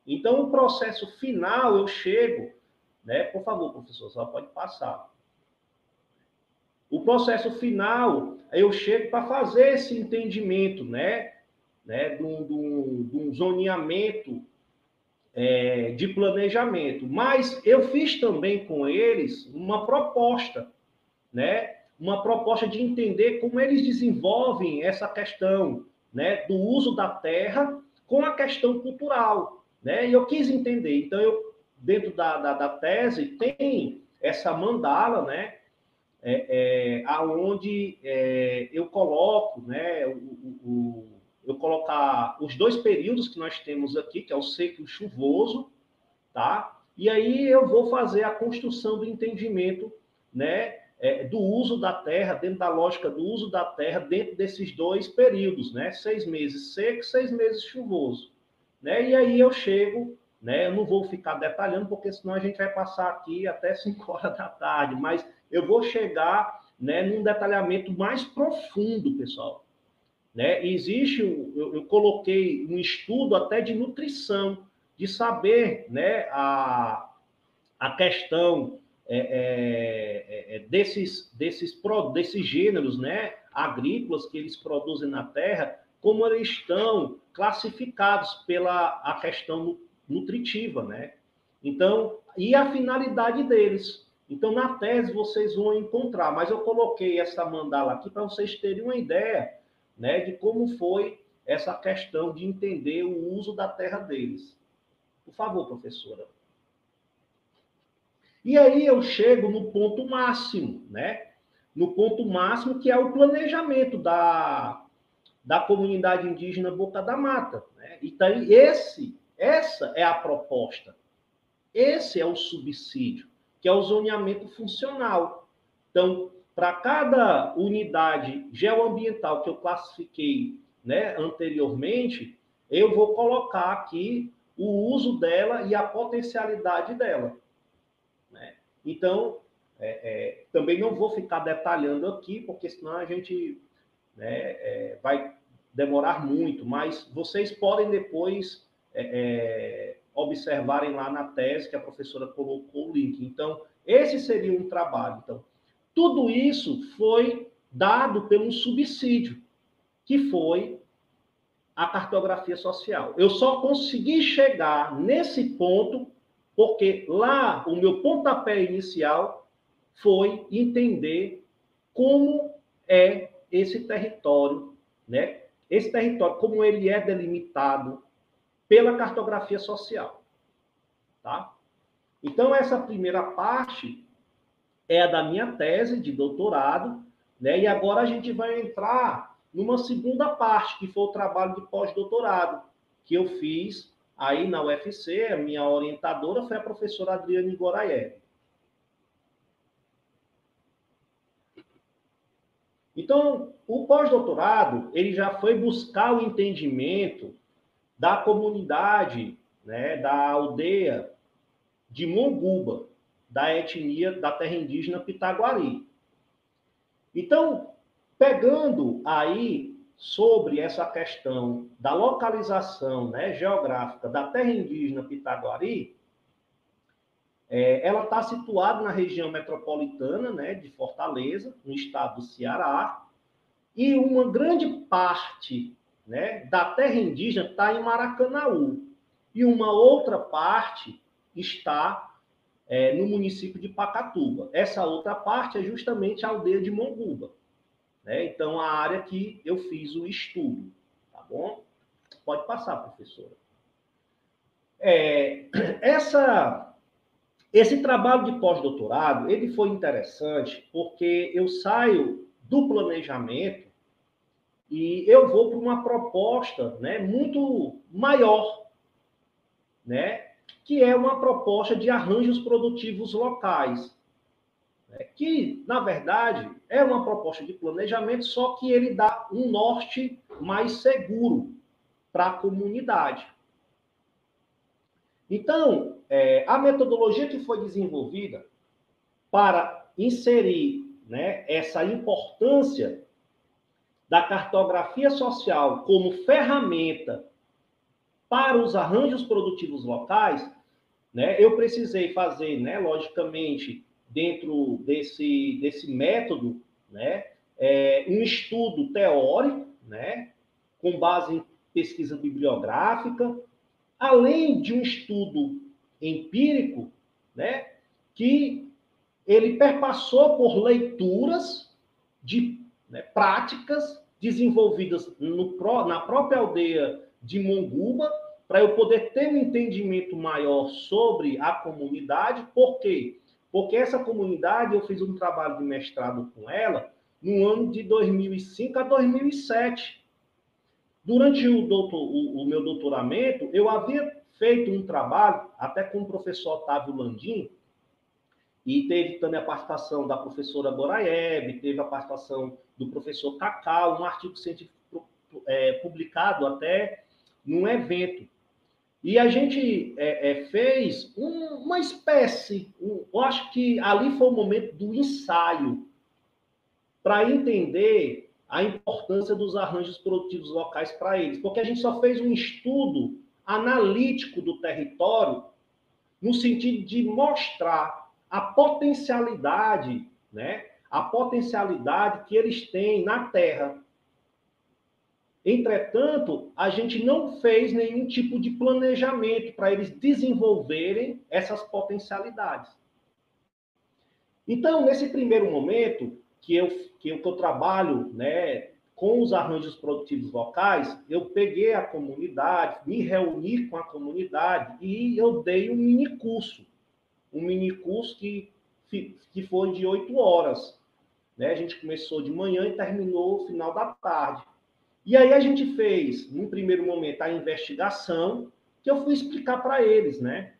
Então, o processo final, eu chego, né, por favor, professor, só pode passar. O processo final, eu chego para fazer esse entendimento, né, né, de um, de um, de um zoneamento é, de planejamento. Mas eu fiz também com eles uma proposta, né, uma proposta de entender como eles desenvolvem essa questão né, do uso da terra com a questão cultural. Né? E eu quis entender. Então, eu, dentro da, da, da tese, tem essa mandala, né? É, é, aonde é, eu coloco, né, o, o, eu colocar os dois períodos que nós temos aqui, que é o seco e o chuvoso, tá? E aí eu vou fazer a construção do entendimento, né, é, do uso da terra, dentro da lógica do uso da terra, dentro desses dois períodos, né? Seis meses seco, seis meses chuvoso. Né? E aí eu chego, né? Eu não vou ficar detalhando, porque senão a gente vai passar aqui até 5 horas da tarde, mas eu vou chegar né, num detalhamento mais profundo, pessoal. Né? existe, eu, eu coloquei um estudo até de nutrição, de saber né, a, a questão é, é, é, desses, desses, desses gêneros né, agrícolas que eles produzem na terra, como eles estão classificados pela a questão nutritiva, né? Então, e a finalidade deles. Então, na tese vocês vão encontrar, mas eu coloquei essa mandala aqui para vocês terem uma ideia, né, de como foi essa questão de entender o uso da terra deles. Por favor, professora. E aí eu chego no ponto máximo, né? No ponto máximo que é o planejamento da, da comunidade indígena Boca da Mata. Né? Então, esse, essa é a proposta. Esse é o subsídio, que é o zoneamento funcional. Então, para cada unidade geoambiental que eu classifiquei né, anteriormente, eu vou colocar aqui o uso dela e a potencialidade dela. Então, é, é, também não vou ficar detalhando aqui, porque senão a gente né, é, vai demorar muito, mas vocês podem depois é, é, observarem lá na tese que a professora colocou o link. Então, esse seria um trabalho. Então, tudo isso foi dado pelo subsídio, que foi a cartografia social. Eu só consegui chegar nesse ponto porque lá o meu pontapé inicial foi entender como é esse território, né? Esse território, como ele é delimitado pela cartografia social, tá? Então, essa primeira parte é a da minha tese de doutorado, né? E agora a gente vai entrar numa segunda parte, que foi o trabalho de pós-doutorado, que eu fiz Aí na UFC, a minha orientadora foi a professora Adriane Gorayev. Então, o pós-doutorado, ele já foi buscar o entendimento da comunidade, né, da aldeia de Monguba, da etnia da terra indígena Pitaguari. Então, pegando aí sobre essa questão da localização né, geográfica da terra indígena Pitaguari, é, ela está situada na região metropolitana né, de Fortaleza, no estado do Ceará, e uma grande parte né, da terra indígena está em Maracanaú e uma outra parte está é, no município de Pacatuba. Essa outra parte é justamente a aldeia de Monguba. Né? Então, a área que eu fiz o estudo. Tá bom? Pode passar, professora. É, essa, esse trabalho de pós-doutorado, ele foi interessante porque eu saio do planejamento e eu vou para uma proposta né, muito maior, né, que é uma proposta de arranjos produtivos locais, né, que, na verdade, é uma proposta de planejamento, só que ele dá um norte mais seguro para a comunidade. Então, é, a metodologia que foi desenvolvida para inserir né, essa importância da cartografia social como ferramenta para os arranjos produtivos locais, né, eu precisei fazer, né, logicamente, dentro desse, desse método, né, é, um estudo teórico, né, com base em pesquisa bibliográfica, além de um estudo empírico, né, que ele perpassou por leituras de né, práticas desenvolvidas no, na própria aldeia de Monguba, para eu poder ter um entendimento maior sobre a comunidade. Por quê? Porque essa comunidade, eu fiz um trabalho de mestrado com ela no ano de 2005 a 2007. Durante o, doutor, o, o meu doutoramento, eu havia feito um trabalho, até com o professor Otávio Landim, e teve também a participação da professora Boraeb, teve a participação do professor Cacau, um artigo científico é, publicado até num evento. E a gente é, é, fez um, uma espécie, um, eu acho que ali foi o momento do ensaio, para entender a importância dos arranjos produtivos locais para eles, porque a gente só fez um estudo analítico do território no sentido de mostrar a potencialidade, né? A potencialidade que eles têm na terra. Entretanto, a gente não fez nenhum tipo de planejamento para eles desenvolverem essas potencialidades. Então, nesse primeiro momento que eu, que eu, que eu trabalho né, com os arranjos produtivos locais, eu peguei a comunidade, me reuni com a comunidade e eu dei um mini curso. Um mini curso que, que foi de oito horas. Né? A gente começou de manhã e terminou no final da tarde. E aí a gente fez, num primeiro momento, a investigação, que eu fui explicar para eles, né?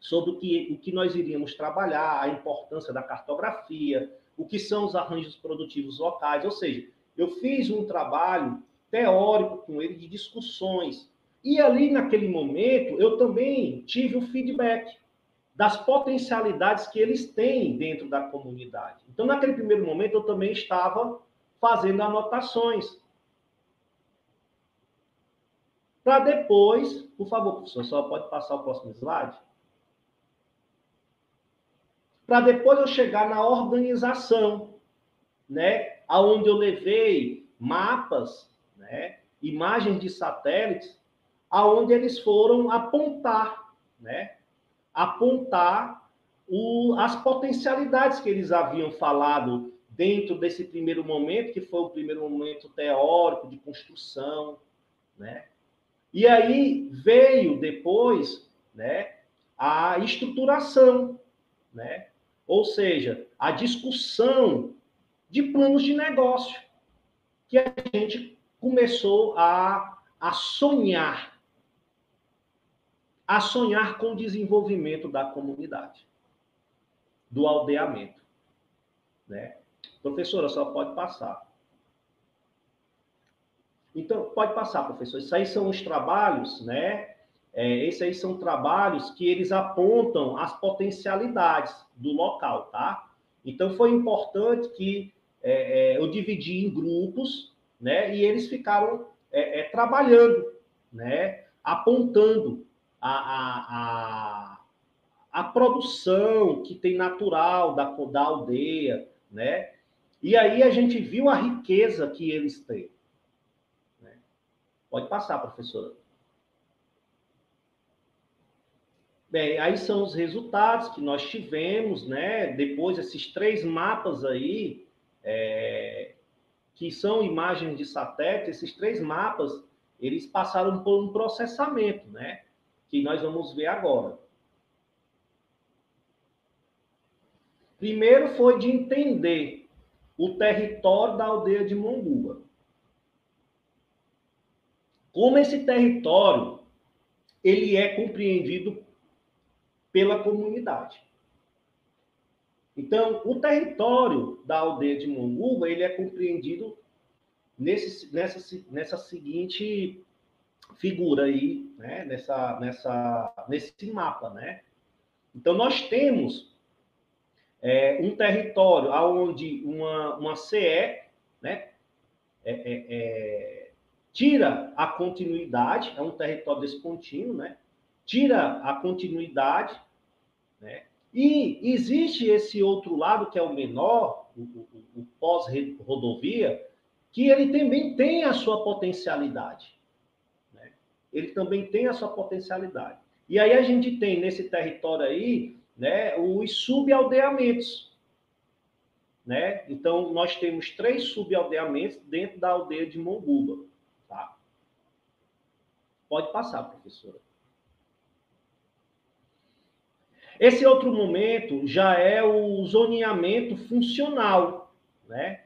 Sobre o que, o que nós iríamos trabalhar, a importância da cartografia, o que são os arranjos produtivos locais, ou seja, eu fiz um trabalho teórico com ele de discussões. E ali, naquele momento, eu também tive o feedback das potencialidades que eles têm dentro da comunidade. Então, naquele primeiro momento, eu também estava fazendo anotações. Para depois, por favor, professor, só pode passar o próximo slide. Para depois eu chegar na organização, né? aonde eu levei mapas, né, imagens de satélites, aonde eles foram apontar, né, apontar o, as potencialidades que eles haviam falado dentro desse primeiro momento, que foi o primeiro momento teórico de construção, né? E aí veio depois, né, a estruturação, né? Ou seja, a discussão de planos de negócio, que a gente começou a, a sonhar, a sonhar com o desenvolvimento da comunidade, do aldeamento. Né? Professora, só pode passar. Então, pode passar, professor. Isso aí são os trabalhos, né? É, esses aí são trabalhos que eles apontam as potencialidades do local, tá? Então, foi importante que é, é, eu dividi em grupos, né? E eles ficaram é, é trabalhando, né? Apontando a, a, a, a, produção que tem natural da, da aldeia, né? E aí a gente viu a riqueza que eles têm. Pode passar, professora. Bem, aí são os resultados que nós tivemos, né? Depois, esses três mapas aí, é, que são imagens de satélite, esses três mapas, eles passaram por um processamento, né? Que nós vamos ver agora. Primeiro foi de entender o território da aldeia de Monguba. Como esse território ele é compreendido pela comunidade. Então, o território da aldeia de Monguba ele é compreendido nesse, nessa, nessa seguinte figura aí, né? nessa, nessa, nesse mapa. Né? Então, nós temos é, um território onde uma, uma CE né? É, é, é, tira a continuidade, é um território descontínuo, né? tira a continuidade, né? E existe esse outro lado, que é o menor, o, o, o pós-rodovia, que ele também tem a sua potencialidade. Né? Ele também tem a sua potencialidade. E aí a gente tem nesse território aí né, os subaldeamentos. Né? Então, nós temos três subaldeamentos dentro da aldeia de Monguba. Tá? Pode passar, professora. Esse outro momento já é o zoneamento funcional, né?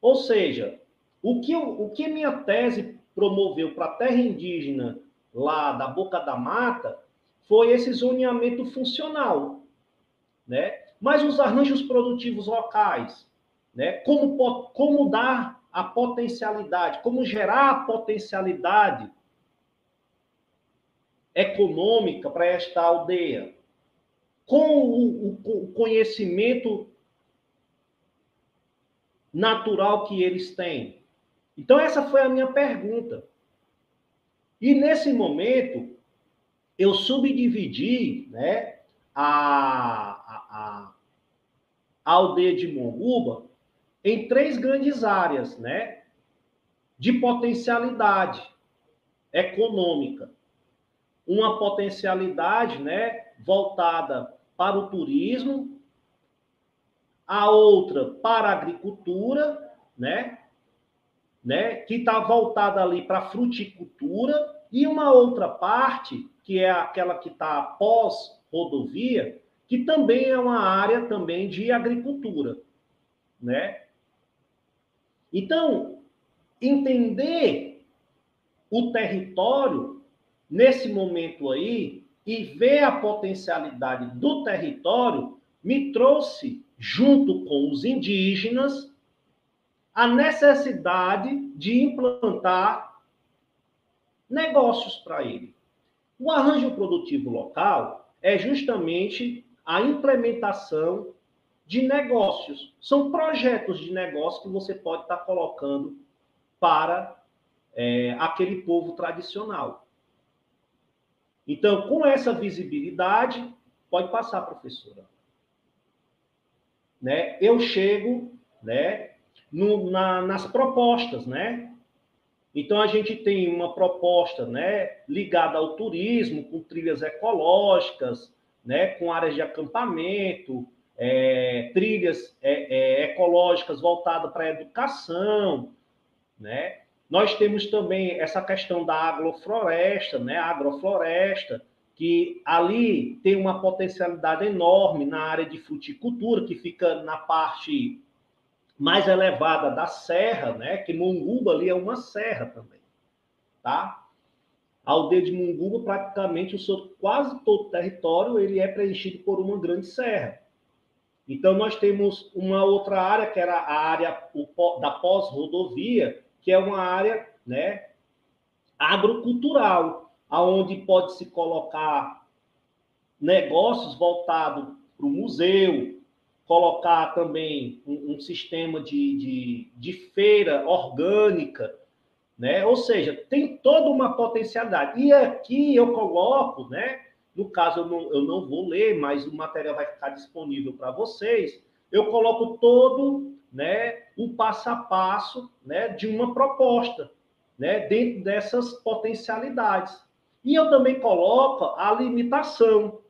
Ou seja, o que, o que minha tese promoveu para a terra indígena lá da Boca da Mata foi esse zoneamento funcional, né? Mas os arranjos produtivos locais, né? Como, como dar a potencialidade, como gerar a potencialidade econômica para esta aldeia, com o, o, conhecimento natural que eles têm? Então, essa foi a minha pergunta. E nesse momento, eu subdividi né, a, a, a, aldeia de Monguba em três grandes áreas né, de potencialidade econômica. Uma potencialidade né, voltada para o turismo, a outra para a agricultura, né? né? Que está voltada ali para a fruticultura, e uma outra parte, que é aquela que está pós rodovia, que também é uma área também de agricultura, né? Então, entender o território nesse momento aí e ver a potencialidade do território me trouxe, junto com os indígenas, a necessidade de implantar negócios para ele. O arranjo produtivo local é justamente a implementação de negócios. São projetos de negócio que você pode estar colocando para é, aquele povo tradicional. Então, com essa visibilidade, pode passar, professora. Né? Eu chego né, no, na, nas propostas, né? Então, a gente tem uma proposta né, ligada ao turismo, com trilhas ecológicas, né, com áreas de acampamento, é, trilhas é, é, ecológicas voltadas para a educação, né? Nós temos também essa questão da agrofloresta, né? A agrofloresta, que ali tem uma potencialidade enorme na área de fruticultura, que fica na parte mais elevada da serra, né? Que Munguba ali é uma serra também, tá? A aldeia de Munguba, praticamente, o seu quase todo o território, ele é preenchido por uma grande serra. Então, nós temos uma outra área, que era a área da pós-rodovia, que é uma área né, agrocultural, aonde pode se colocar negócios voltados para o museu, colocar também um, um sistema de, de, de, feira orgânica, né? Ou seja, tem toda uma potencialidade. E aqui eu coloco, né? No caso, eu não, eu não vou ler, mas o material vai ficar disponível para vocês. Eu coloco todo né, o passo a passo né, de uma proposta. né, dentro dessas potencialidades. E eu também coloco a limitação,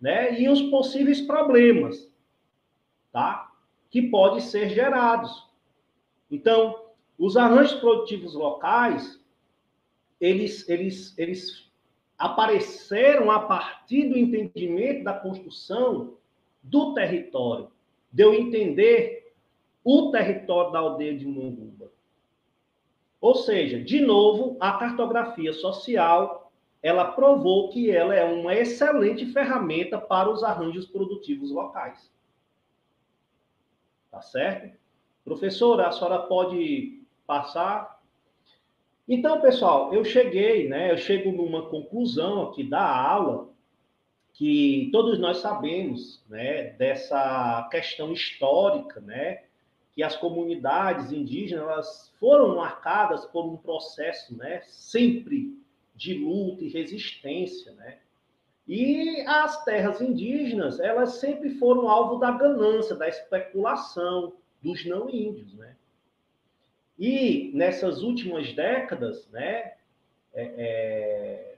né, e os possíveis problemas, tá, que podem ser gerados. Então, os arranjos produtivos locais, eles, eles, eles apareceram a partir do entendimento da construção do território, de eu entender o território da aldeia de Munguba. Ou seja, de novo, a cartografia social, ela provou que ela é uma excelente ferramenta para os arranjos produtivos locais. Tá certo? Professora, a senhora pode passar? Então, pessoal, eu cheguei, né? Eu chego numa conclusão aqui da aula que todos nós sabemos, né, dessa questão histórica, né, que as comunidades indígenas foram marcadas por um processo, né, sempre de luta e resistência, né? E as terras indígenas, elas sempre foram alvo da ganância, da especulação dos não índios, né? E nessas últimas décadas, né, é, é,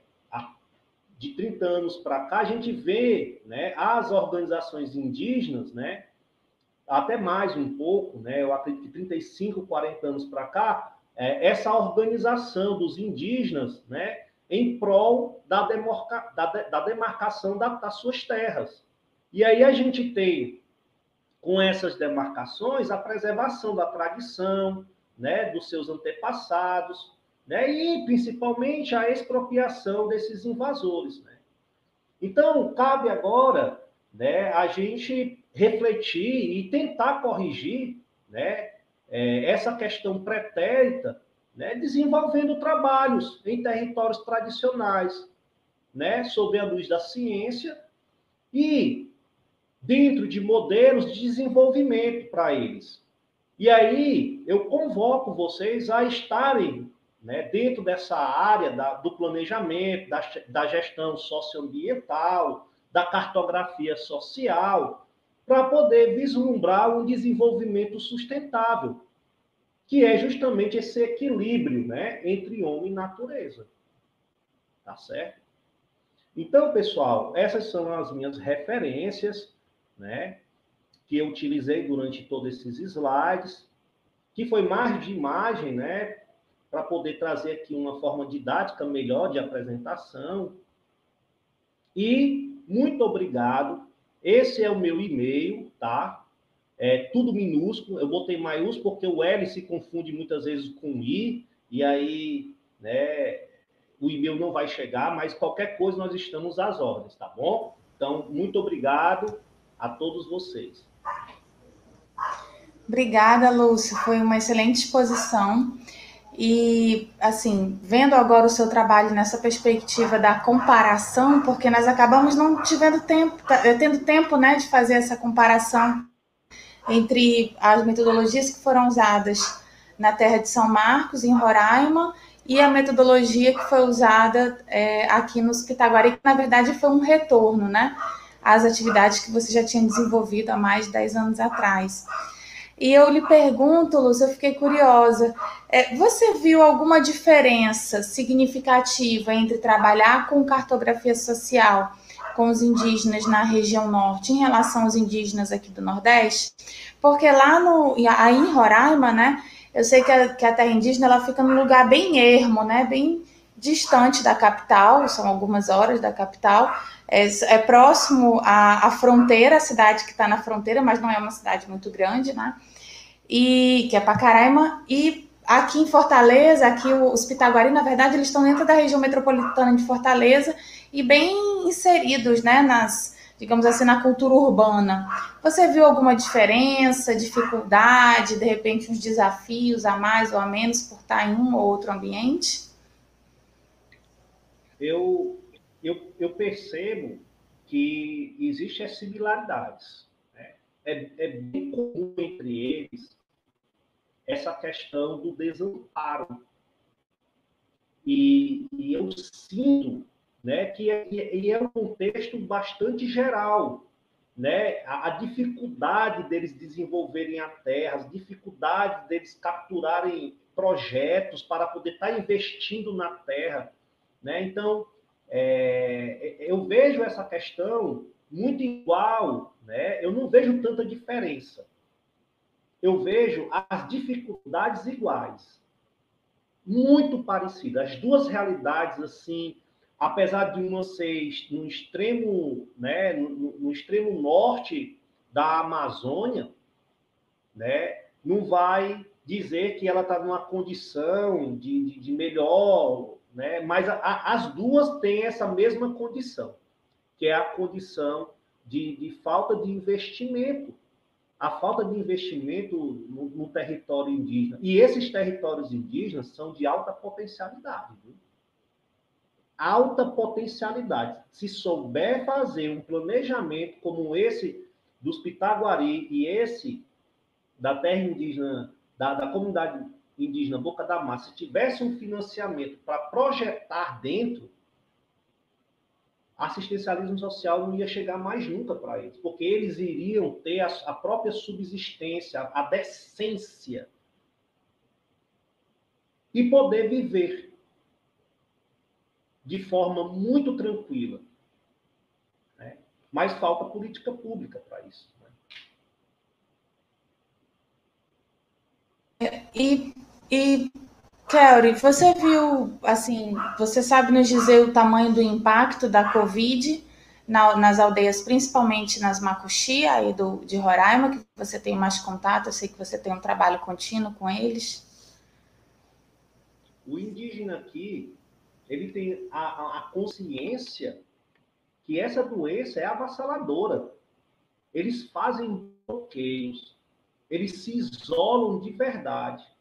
de 30 anos para cá, a gente vê né, as organizações indígenas, né, até mais um pouco, né, eu acredito que 35, 40 anos para cá, é, essa organização dos indígenas né, em prol da, da, da demarcação da, das suas terras. E aí a gente tem, com essas demarcações, a preservação da tradição, né, dos seus antepassados, né, e principalmente a expropriação desses invasores. Né? Então, cabe agora né, a gente refletir e tentar corrigir né, é, essa questão pretérita, né, desenvolvendo trabalhos em territórios tradicionais, né, sob a luz da ciência e dentro de modelos de desenvolvimento para eles. E aí eu convoco vocês a estarem né, dentro dessa área da, do planejamento, da, da gestão socioambiental, da cartografia social, para poder vislumbrar um desenvolvimento sustentável, que é justamente esse equilíbrio né, entre homem e natureza. Tá certo? Então, pessoal, essas são as minhas referências, né, que eu utilizei durante todos esses slides, que foi mais de imagem, né, para poder trazer aqui uma forma didática melhor de apresentação. E muito obrigado. Esse é o meu e-mail, tá? É tudo minúsculo. Eu botei maiúsculo porque o L se confunde muitas vezes com I, e aí, né, o e-mail não vai chegar, mas qualquer coisa nós estamos às ordens, tá bom? Então, muito obrigado a todos vocês. Obrigada, Lúcio. Foi uma excelente exposição. E, assim, vendo agora o seu trabalho nessa perspectiva da comparação, porque nós acabamos não tivendo tempo, tá, eh, tendo tempo, né, de fazer essa comparação entre as metodologias que foram usadas na terra de São Marcos, em Roraima, e a metodologia que foi usada é, aqui no Pitaguari, que na verdade foi um retorno, né, às atividades que você já tinha desenvolvido há mais de 10 anos atrás. E eu lhe pergunto, Lúcia, eu fiquei curiosa, é, você viu alguma diferença significativa entre trabalhar com cartografia social com os indígenas na região norte em relação aos indígenas aqui do Nordeste? Porque lá no, aí em Roraima, né, eu sei que a, que a terra indígena ela fica num lugar bem ermo, né, bem distante da capital, são algumas horas da capital, é, é próximo à, à, fronteira, a cidade que está na fronteira, mas não é uma cidade muito grande, né? E que é Pacaraima. E aqui em Fortaleza, aqui os Pitaguari, na verdade, eles estão dentro da região metropolitana de Fortaleza e bem inseridos, né, nas, digamos assim, na cultura urbana. Você viu alguma diferença, dificuldade, de repente uns desafios a mais ou a menos por estar em um ou outro ambiente? Eu eu, eu percebo que existem similaridades. Né? É, é bem comum entre eles essa questão do desamparo. E, e eu sinto né, que é, que é um contexto bastante geral. Né? A, a, dificuldade deles desenvolverem a terra, as dificuldades deles capturarem projetos para poder estar tá investindo na terra. Né? Então, é, eu vejo essa questão muito igual, né? eu não vejo tanta diferença. Eu vejo as dificuldades iguais, muito parecidas. As duas realidades, assim, apesar de uma ser no extremo, né, no, no extremo norte da Amazônia, né, não vai dizer que ela está numa condição de, de, de melhor, né, mas a, a, as duas têm essa mesma condição, que é a condição de, de falta de investimento. A falta de investimento no, no, território indígena. E esses territórios indígenas são de alta potencialidade. Viu? Alta potencialidade. Se souber fazer um planejamento como esse dos Pitaguari e esse da terra indígena, da, da comunidade indígena Boca da Massa, se tivesse um financiamento para projetar dentro, assistencialismo social não ia chegar mais nunca para eles, porque eles iriam ter a, a própria subsistência, a, a decência e poder viver de forma muito tranquila. Né? Mas falta política pública para isso. Né? E, e Kelly, você viu, assim, você sabe nos dizer o tamanho do impacto da Covid na, nas aldeias, principalmente nas Macuxi, aí do, de Roraima, que você tem mais contato, eu sei que você tem um trabalho contínuo com eles. O indígena aqui, ele tem a, a consciência que essa doença é avassaladora. Eles fazem bloqueios, eles se isolam de verdade.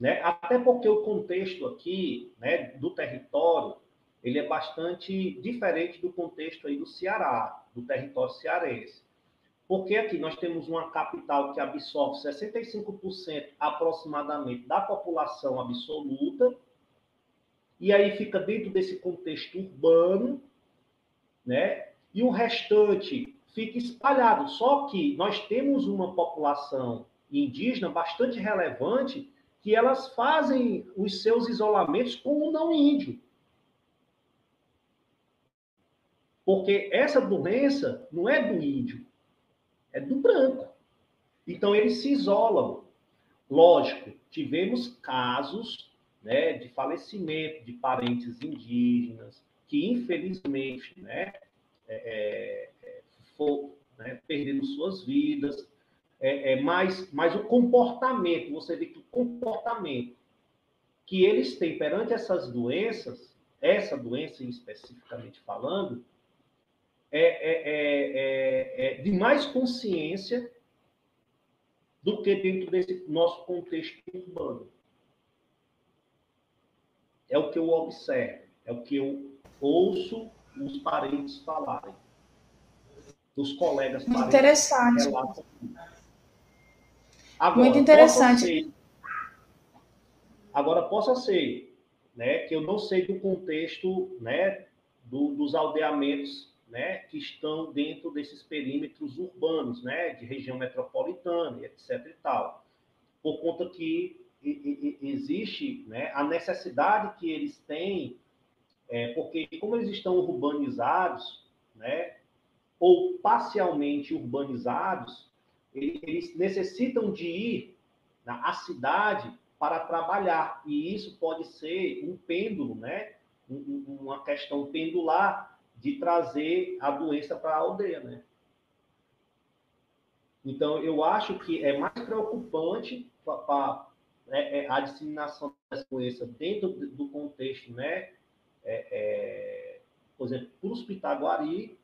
Né? Até porque o contexto aqui né, do território ele é bastante diferente do contexto aí do Ceará, do território cearense. Porque aqui nós temos uma capital que absorve 65% aproximadamente da população absoluta, e aí fica dentro desse contexto urbano, né? E o restante fica espalhado. Só que nós temos uma população indígena bastante relevante que elas fazem os seus isolamentos com o não índio. Porque essa doença não é do índio, é do branco. Então eles se isolam. Lógico, tivemos casos né, de falecimento de parentes indígenas, que infelizmente né, é, é, for, né, perdendo suas vidas, é, é, mas, mas o comportamento, você vê que o comportamento que eles têm perante essas doenças, essa doença especificamente falando, é, é, é, é, de mais consciência do que dentro desse nosso contexto urbano. É o que eu observo, é o que eu ouço os parentes falarem. Os colegas parentes Interessante. Agora, Muito interessante. Ser, agora, possa ser né, que eu não sei do contexto né, do, dos aldeamentos né, que estão dentro desses perímetros urbanos, né, de região metropolitana, etc. e tal. Por conta que existe né, a necessidade que eles têm, é, porque como eles estão urbanizados, né, ou parcialmente urbanizados, eles necessitam de ir à cidade para trabalhar, e isso pode ser um pêndulo, né, uma questão pendular de trazer a doença para a aldeia, né? Então, eu acho que é mais preocupante para é, é, a disseminação dessa doença dentro do contexto, né? É, é, por exemplo, para os Pitaguari,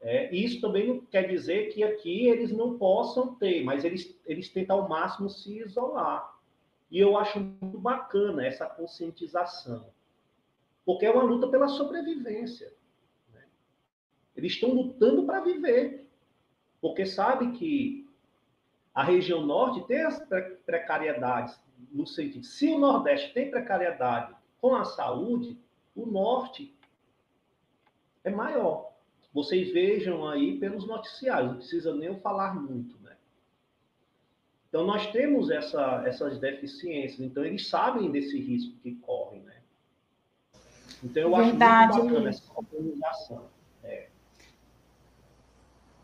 é, isso também não quer dizer que aqui eles não possam ter, mas eles, eles tentam ao máximo se isolar. E eu acho muito bacana essa conscientização, porque é uma luta pela sobrevivência. Né? Eles estão lutando para viver, porque sabe que a região norte tem as precariedades, no sentido, se o Nordeste tem precariedade com a saúde, o Norte é maior. Vocês vejam aí pelos noticiários, não precisa nem eu falar muito, né? Então, nós temos essa, essas deficiências, então eles sabem desse risco que correm, né? Então, eu Verdade. acho muito bacana essa organização. É.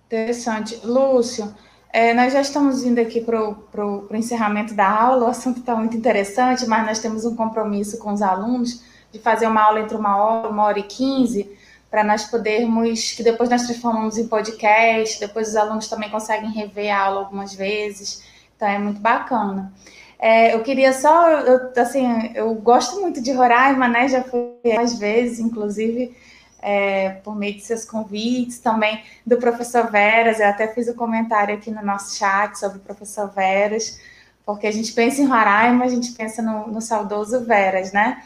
Interessante. Lúcio, é, nós já estamos indo aqui para o encerramento da aula, o assunto está muito interessante, mas nós temos um compromisso com os alunos de fazer uma aula entre uma hora, uma hora e quinze, para nós podermos, que depois nós transformamos em podcast, depois os alunos também conseguem rever a aula algumas vezes, então é muito bacana. É, eu queria só, eu, assim, eu gosto muito de Roraima, né? Já fui mais vezes, inclusive é, por meio de seus convites, também do professor Veras. Eu até fiz o um comentário aqui no nosso chat sobre o professor Veras, porque a gente pensa em Roraima, a gente pensa no, no saudoso Veras, né?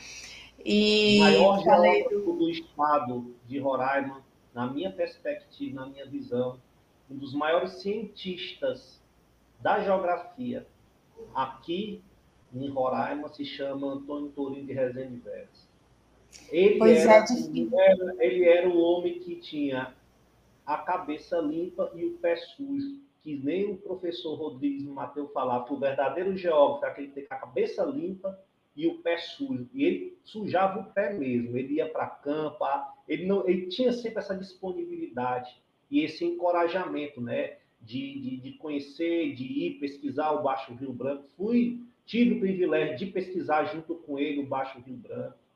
E o maior geógrafo do estado de Roraima, na minha perspectiva, na minha visão, um dos maiores cientistas da geografia aqui em Roraima se chama Antônio Tourinho de Rezende Veras. Ele era, é, ele era o homem que tinha a cabeça limpa e o pé sujo, que nem o professor Rodrigues Mateus falava, o verdadeiro geógrafo é aquele que tem a cabeça limpa e o pé sujo. E ele sujava o pé mesmo, ele ia para campo, ele, não, ele tinha sempre essa disponibilidade e esse encorajamento, né? De, de, de conhecer, de ir pesquisar o Baixo Rio Branco. Fui, tive o privilégio de pesquisar junto com ele o Baixo Rio Branco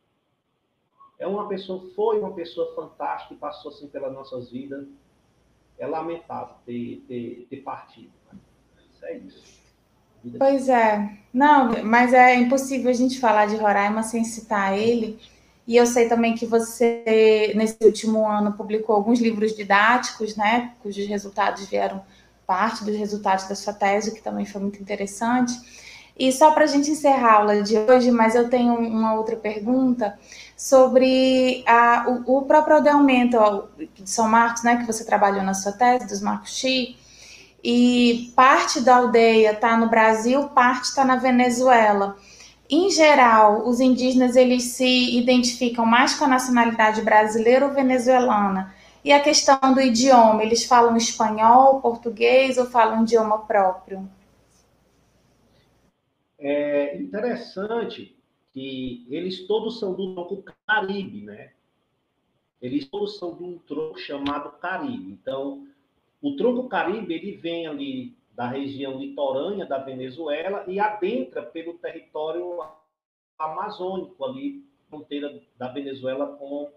é uma pessoa, foi uma pessoa fantástica e passou assim pelas nossas vidas. É lamentável ter, ter, ter partido. Né? Isso é isso. Pois é. Não, mas é impossível a gente falar de Roraima sem citar ele. E eu sei também que você, nesse último ano, publicou alguns livros didáticos, né? Cujos resultados vieram parte dos resultados da sua tese, que também foi muito interessante. E só para a gente encerrar a aula de hoje, mas eu tenho uma outra pergunta sobre a, o, o, próprio aldeamento de São Marcos, né, que você trabalhou na sua tese, dos Marcos Chi, e parte da aldeia está no Brasil, parte está na Venezuela. Em geral, os indígenas eles se identificam mais com a nacionalidade brasileira ou venezuelana. E a questão do idioma, eles falam espanhol, português ou falam idioma próprio? É interessante que eles todos são do tronco Caribe, né? Eles todos são de um tronco chamado Caribe. Então, o tronco Caribe ele vem ali da região litorânea da Venezuela e adentra pelo território amazônico ali, fronteira da Venezuela com o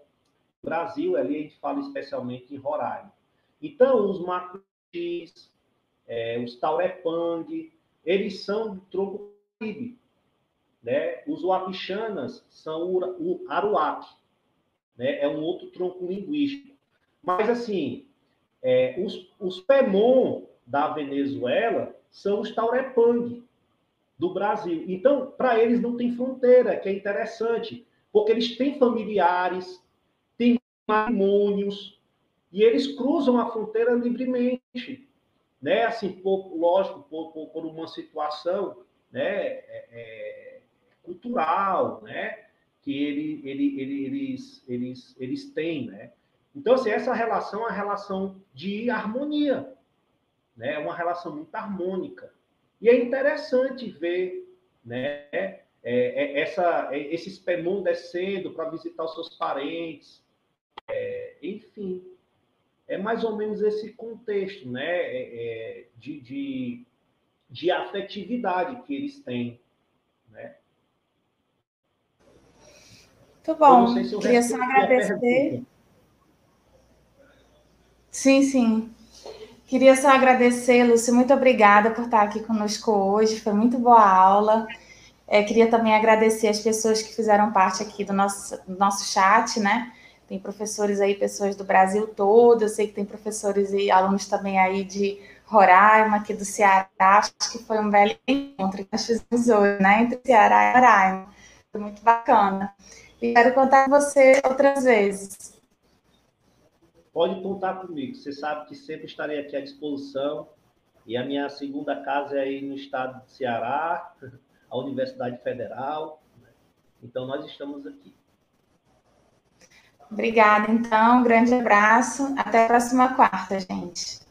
Brasil. Ali a gente fala especialmente em Roraima. Então, os macuxis, é, os taurepang, eles são do tronco Caribe. Né? Os Wapichanas são o Aruac, né? é um outro tronco linguístico. Mas, assim, é, os, os Pemon da Venezuela são os Taurepang do Brasil. Então, para eles não tem fronteira, que é interessante, porque eles têm familiares, têm matrimônios, e eles cruzam a fronteira livremente. Né? Assim, por, lógico, por, por, por uma situação né, é, é, cultural, né, que ele, ele, ele, eles, eles, eles têm, né? Então, assim, essa relação é uma relação de harmonia, né? É uma relação muito harmônica. E é interessante ver, né, é, é, essa, é, esses Penon descendo para visitar os seus parentes, é, enfim, é mais ou menos esse contexto, né, é, de, de de afetividade que eles têm, né? Muito bom. Se Queria só agradecer. Sim, sim. Queria só agradecer, Lúcio. Muito obrigada por estar aqui conosco hoje. Foi muito boa aula. É, queria também agradecer as pessoas que fizeram parte aqui do nosso, do nosso chat, né? Tem professores aí, pessoas do Brasil todo. Eu sei que tem professores e alunos também aí de Roraima, aqui do Ceará. Acho que foi um belo encontro que nós fizemos hoje, né? Entre Ceará e Roraima. Foi muito bacana. E quero contar com você outras vezes. Pode contar comigo. Você sabe que sempre estarei aqui à disposição. E a minha segunda casa é aí no estado do Ceará, a Universidade Federal. Então, nós estamos aqui. Obrigada, então. Um grande abraço. Até a próxima quarta, gente.